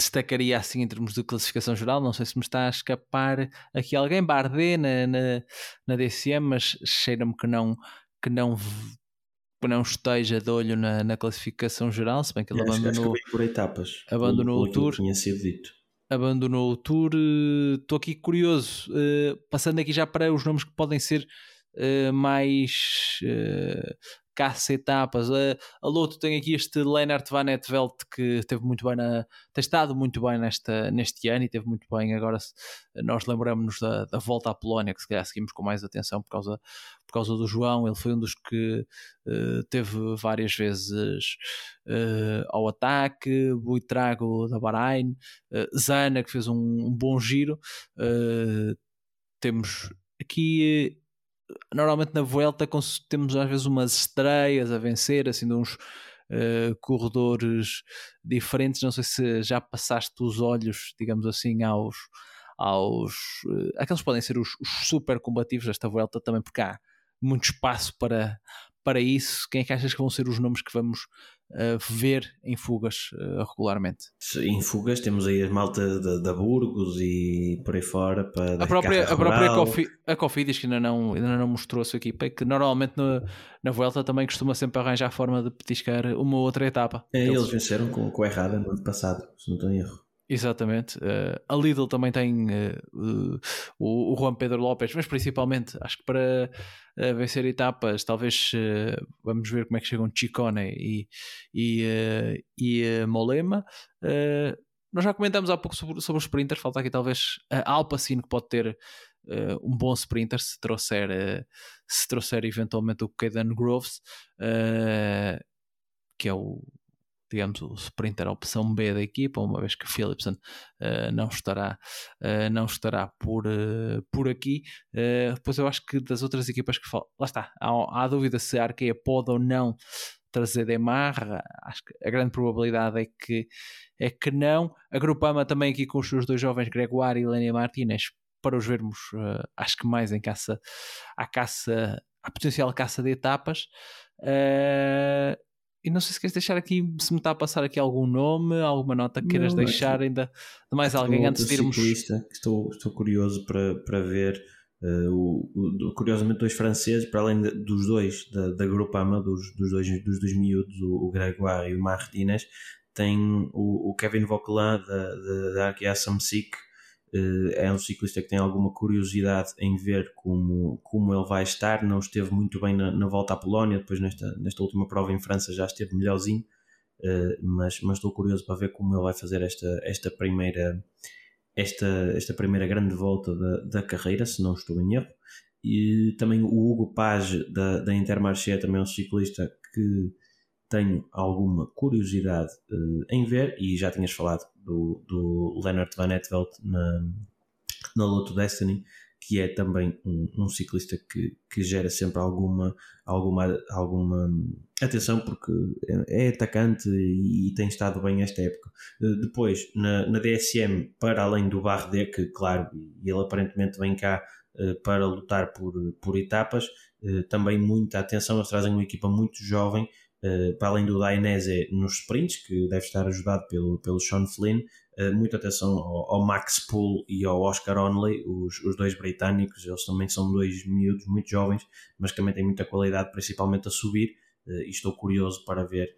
destacaria assim em termos de classificação geral. Não sei se me está a escapar aqui alguém. Bardet na, na, na DCM, mas cheira-me que não, que não não esteja de olho na, na classificação geral, se bem que ele acho, abandonou, acho por etapas, abandonou o tour. Tinha sido dito. Abandonou o tour. Estou aqui curioso, uh, passando aqui já para os nomes que podem ser uh, mais uh, caça-etapas. A, a Loto tem aqui este Lennart Van Etveld que teve muito bem na, tem estado muito bem nesta, neste ano e teve muito bem agora nós lembramos-nos da, da, volta à Polónia que se calhar seguimos com mais atenção por causa, por causa do João, ele foi um dos que uh, teve várias vezes uh, ao ataque, Buitrago da Bahrein, uh, Zana que fez um, um bom giro. Temos aqui normalmente na Vuelta temos às vezes umas estreias a vencer, assim de uns uh, corredores diferentes. Não sei se já passaste os olhos, digamos assim, aos. aos uh, aqueles podem ser os, os, super combativos desta Vuelta também, porque há muito espaço para, para isso. Quem é que achas que vão ser os nomes que vamos ver em fugas uh, regularmente. Em fugas temos aí as malta da Burgos e por aí fora. Para a própria, a própria Coffee, a Coffee diz que ainda não, ainda não mostrou a sua equipa e que normalmente no, na Vuelta também costuma sempre arranjar a forma de petiscar uma outra etapa. É, eles, eles venceram com, com a errada no ano passado, se não estou em erro. Exatamente. Uh, a Lidl também tem uh, uh, o, Juan Pedro Lopes, mas principalmente acho que para vencer etapas, talvez vamos ver como é que chegam Chicone e, e, e Molema. nós já comentamos há pouco sobre, sobre os sprinters, falta aqui talvez a Alpacine que pode ter um bom sprinter se trouxer, se trouxer eventualmente o Caden Groves, que é o digamos, o sprinter a opção B da equipa, uma vez que Philipson uh, não estará, uh, não estará por, uh, por aqui. depois eu acho que das outras equipas que falam, lá está, há, há dúvida se a Arqueia pode ou não trazer Demar, acho que a grande probabilidade é que, é que não. A Grupama também aqui com os seus dois jovens, Gregoire e Lênia Martínez, para os vermos, acho que mais em caça, à caça, à potencial caça de etapas. Uh, e não sei se queres deixar aqui, se me está a passar aqui algum nome, alguma nota que queiras não, deixar ainda de mais alguém antes de irmos. Estou, estou curioso para, para ver. Uh, o, o, curiosamente, dois franceses, para além de, dos dois da, da Grupama, dos, dos, dois, dos dois miúdos, o, o Gregoire e o Martínez, tem o, o Kevin Vauquelin da, da, da Arkea Samsic, é um ciclista que tem alguma curiosidade em ver como, como ele vai estar. Não esteve muito bem na, na volta à Polónia, depois nesta, nesta última prova em França já esteve melhorzinho, eh, mas, mas estou curioso para ver como ele vai fazer esta, esta, primeira, esta, esta primeira grande volta da, da carreira, se não estou em erro. E também o Hugo Page da, da Intermarché, também é um ciclista que tenho alguma curiosidade uh, em ver, e já tinhas falado do, do Leonard Van Etveld na, na Lotto Destiny, que é também um, um, ciclista que, que gera sempre alguma, alguma, alguma atenção porque é, é atacante e, e, tem estado bem esta época. Uh, depois, na, na DSM, para além do Bardet, que claro, ele aparentemente vem cá uh, para lutar por, por etapas, também muita atenção, eles trazem uma equipa muito jovem Uh, para além do Dainese nos sprints, que deve estar ajudado pelo, pelo Sean Flynn, uh, muita atenção ao, ao, Max Poole e ao Oscar Onley, os, os dois britânicos, eles também são dois miúdos muito jovens, mas que também têm muita qualidade, principalmente a subir, uh, e estou curioso para ver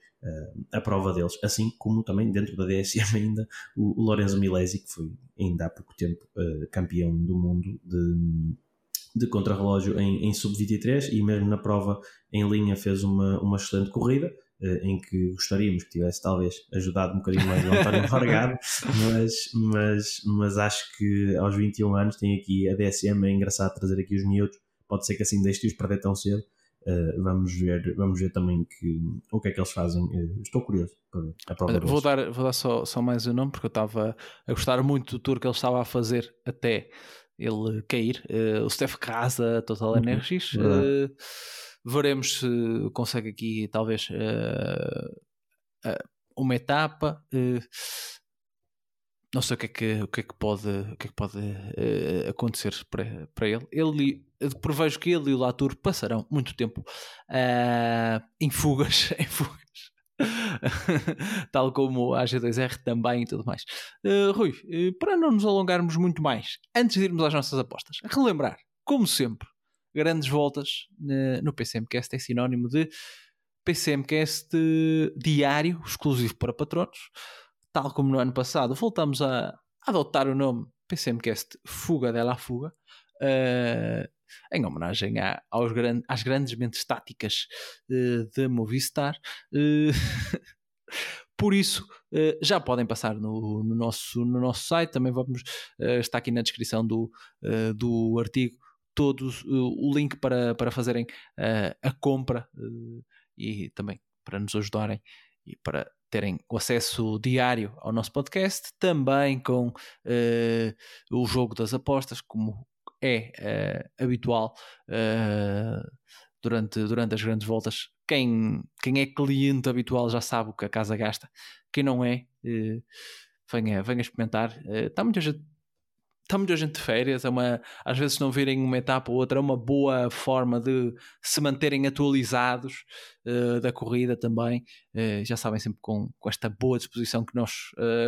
a prova deles, assim como também dentro da DSM ainda o Lorenzo Milesi, que foi ainda há pouco tempo campeão do mundo de de contrarrelógio em, em sub-23 e mesmo na prova em linha fez uma, uma excelente corrida eh, em que gostaríamos que tivesse talvez ajudado um bocadinho mais o António Morgado, mas, mas, mas acho que aos 21 anos tem aqui a DSM, é engraçado trazer aqui os miúdos, pode ser que assim deixe-os perder tão cedo, Uh, vamos ver vamos ver também que, o que é que eles fazem. Uh, estou curioso para ver a prova vou dar, vou dar só, só mais um nome porque eu estava a gostar muito do tour que ele estava a fazer até ele cair. Uh, o Steph Casa, Total uhum, Energies. Uh, veremos se consegue aqui, talvez, uh, uma etapa. não sei o que é que, o que, é que pode, o que é que pode acontecer para, para ele. Ele prevejo que ele e o Latour passarão muito tempo em fugas, em fugas tal como a G2R também e tudo mais. Uh, Rui, uh, para não nos alongarmos muito mais, antes de irmos às nossas apostas, relembrar, como sempre, grandes voltas uh, no PCMcast é sinónimo de PCMcast diário, exclusivo para patronos, tal como no ano passado. Voltamos a adotar o nome PCMcast Fuga dela Fuga. Uh, em homenagem aos gran, às grandes mentes táticas uh, de Movistar. Uh, por isso, já podem passar no, no, nosso, no nosso site, também vamos está aqui na descrição do, do artigo todos o link para, para fazerem a compra e também para nos ajudarem e para terem o acesso diário ao nosso podcast, também com uh, o jogo das apostas, como é uh, habitual uh, durante, durante as grandes voltas. Quem, quem é cliente habitual já sabe o que a casa gasta. Quem não é, uh, venha, venha experimentar. Está muita gente. Está muita gente de férias, é uma, às vezes não virem uma etapa ou outra, é uma boa forma de se manterem atualizados da corrida também. já sabem, sempre com, com esta boa disposição que nós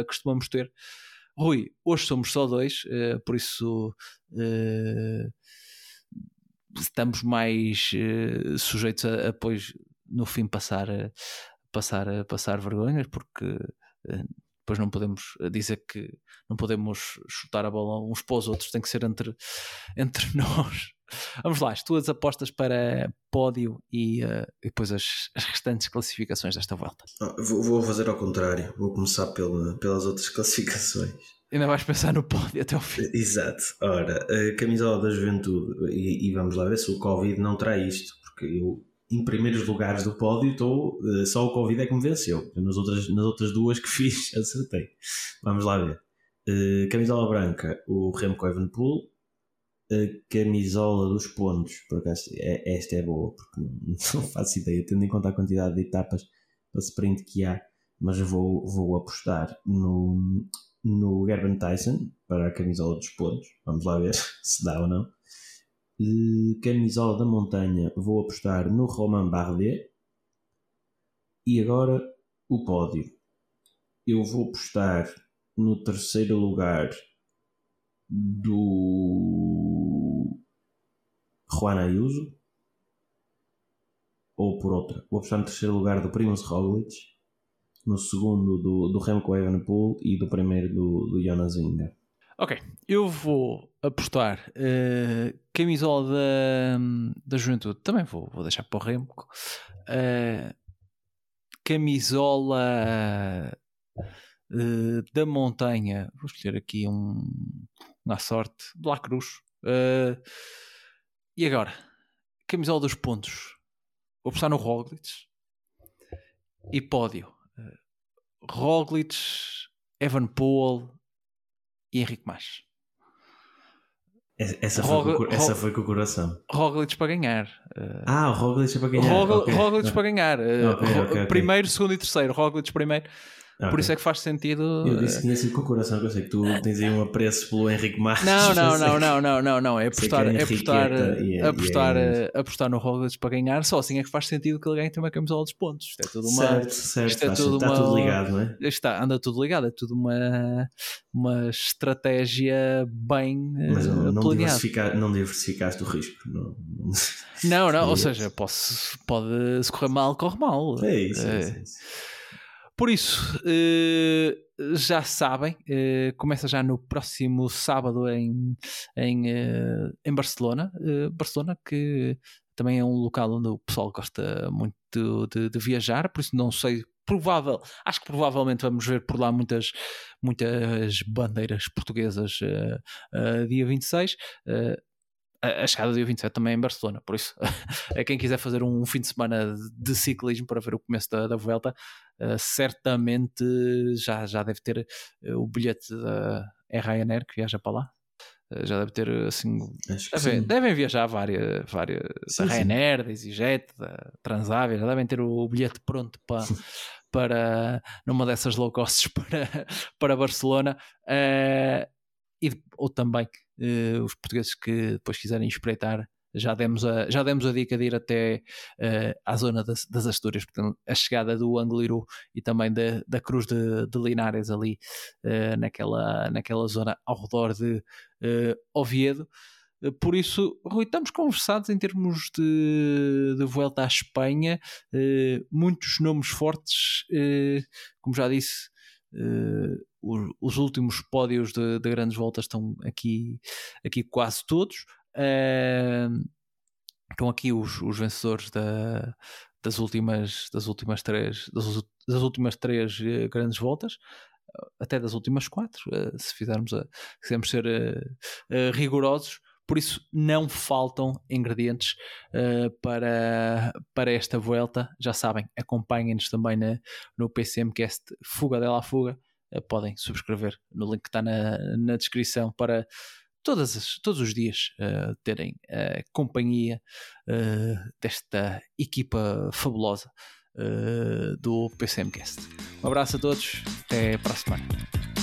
costumamos ter. Rui, hoje somos só dois, uh, por isso uh, estamos mais uh, sujeitos a, a, no fim passar, passar, passar vergonhas, porque depois não podemos dizer que não podemos chutar a bola uns para os outros, tem que ser entre, entre nós. Vamos lá, as tuas apostas para pódio e, uh, e depois as, as, restantes classificações desta volta. Oh, vou, vou, fazer ao contrário, vou começar pela, pelas outras classificações. Ainda vais pensar no pódio até o fim. Exato. Ora, a camisola da juventude, e, e vamos lá ver se o Covid não terá isto, porque eu, em primeiros lugares do pódio, estou, uh, só o Covid é que me venceu. Nas outras, nas outras duas que fiz, acertei. Vamos lá ver. Uh, camisola branca, o Remco Evenepoel, a camisola dos pontos, por acaso é, esta é boa, porque não faço ideia, tendo em conta a quantidade de etapas para sprint que há, mas vou, vou apostar no, no Gerben Tyson para a camisola dos pontos, vamos lá ver se dá ou não. E camisola da montanha, vou apostar no Romain Bardet. E agora o pódio. Eu vou apostar no terceiro lugar do Juan Ayuso ou por outra. Vou apostar no terceiro lugar do Primoz Roglic, no segundo do, do Remco Evenepoel e do primeiro do, do Jonas Vingegaard. Ok, eu vou apostar uh, camisola da, da juventude, também vou, vou deixar para o Remco. Uh, camisola uh, da montanha, vou escolher aqui um, na sorte, La Cruz. Uh, e agora, camisola dos pontos. Vou apostar no Roglic e pódio. Uh, Roglic, Evan Poole e Henrique Mas. Essa foi, com, essa foi com o coração. Roglic para ganhar. Uh, ah, o Roglic para ganhar. Rog okay. Roglic para ganhar. Okay, okay, primeiro, segundo e terceiro. Roglic primeiro. Okay. Por isso é que faz sentido. Eu disse que tinha sido com o coração, que eu sei que tu tens aí um apreço pelo Henrique Marques. Não, não, não, não, não, não, não. É apostar, é apostar, é, apostar, é apostar no Roglic para ganhar, só assim é que faz sentido que ele ganhe também uma camisola dos pontos. Isto é tudo uma. Certo, certo. Isto é tudo está uma, tudo ligado, não é? Está, anda tudo ligado, é tudo uma, uma estratégia bem Mas não, não, diversificar, não diversificaste o risco. Não, não, não ou seja, posso, pode se correr mal, corre mal. É isso, é, é isso. Por isso, uh, já sabem, uh, começa já no próximo sábado em, em, uh, em Barcelona. Barcelona, que também é um local onde o pessoal gosta muito de, de, viajar, por isso não sei. Provável, acho que provavelmente vamos ver por lá muitas, muitas bandeiras portuguesas dia 26 a, chegada do dia 27 também é em Barcelona, por isso, a quem quiser fazer um fim de semana de ciclismo para ver o começo da, da Vuelta, uh, certamente já, já deve ter uh, o bilhete da Ryanair que viaja para lá. Uh, já deve ter assim. Deve, devem viajar várias, várias sim, da Ryanair, da EasyJet, da Transavia, já devem ter o bilhete pronto para. para numa dessas low costs para, para Barcelona e, ou também uh, os portugueses que depois quiserem espreitar já demos a, já demos a dica de ir até uh, à zona das, das Astúrias, portanto, a chegada do Angliru e também da, da Cruz de, de Linares ali uh, naquela, naquela zona ao redor de uh, Oviedo. Por isso, Rui, estamos conversados em termos de, de volta à Espanha, muitos nomes fortes, como já disse, os últimos pódios de, de, grandes voltas estão aqui, aqui quase todos. Uh, estão aqui os, os vencedores da, das últimas das últimas três das, das últimas três uh, grandes voltas até das últimas quatro uh, se fizermos a quisermos ser uh, rigorosos por isso não faltam ingredientes para, para esta volta já sabem, acompanhem-nos também na, no PCMcast Fuga dela Fuga podem subscrever no link que está na, na descrição para todas as, todos os dias uh, terem a companhia uh, desta equipa fabulosa uh, do PCMcast. Um abraço a todos, até para a semana.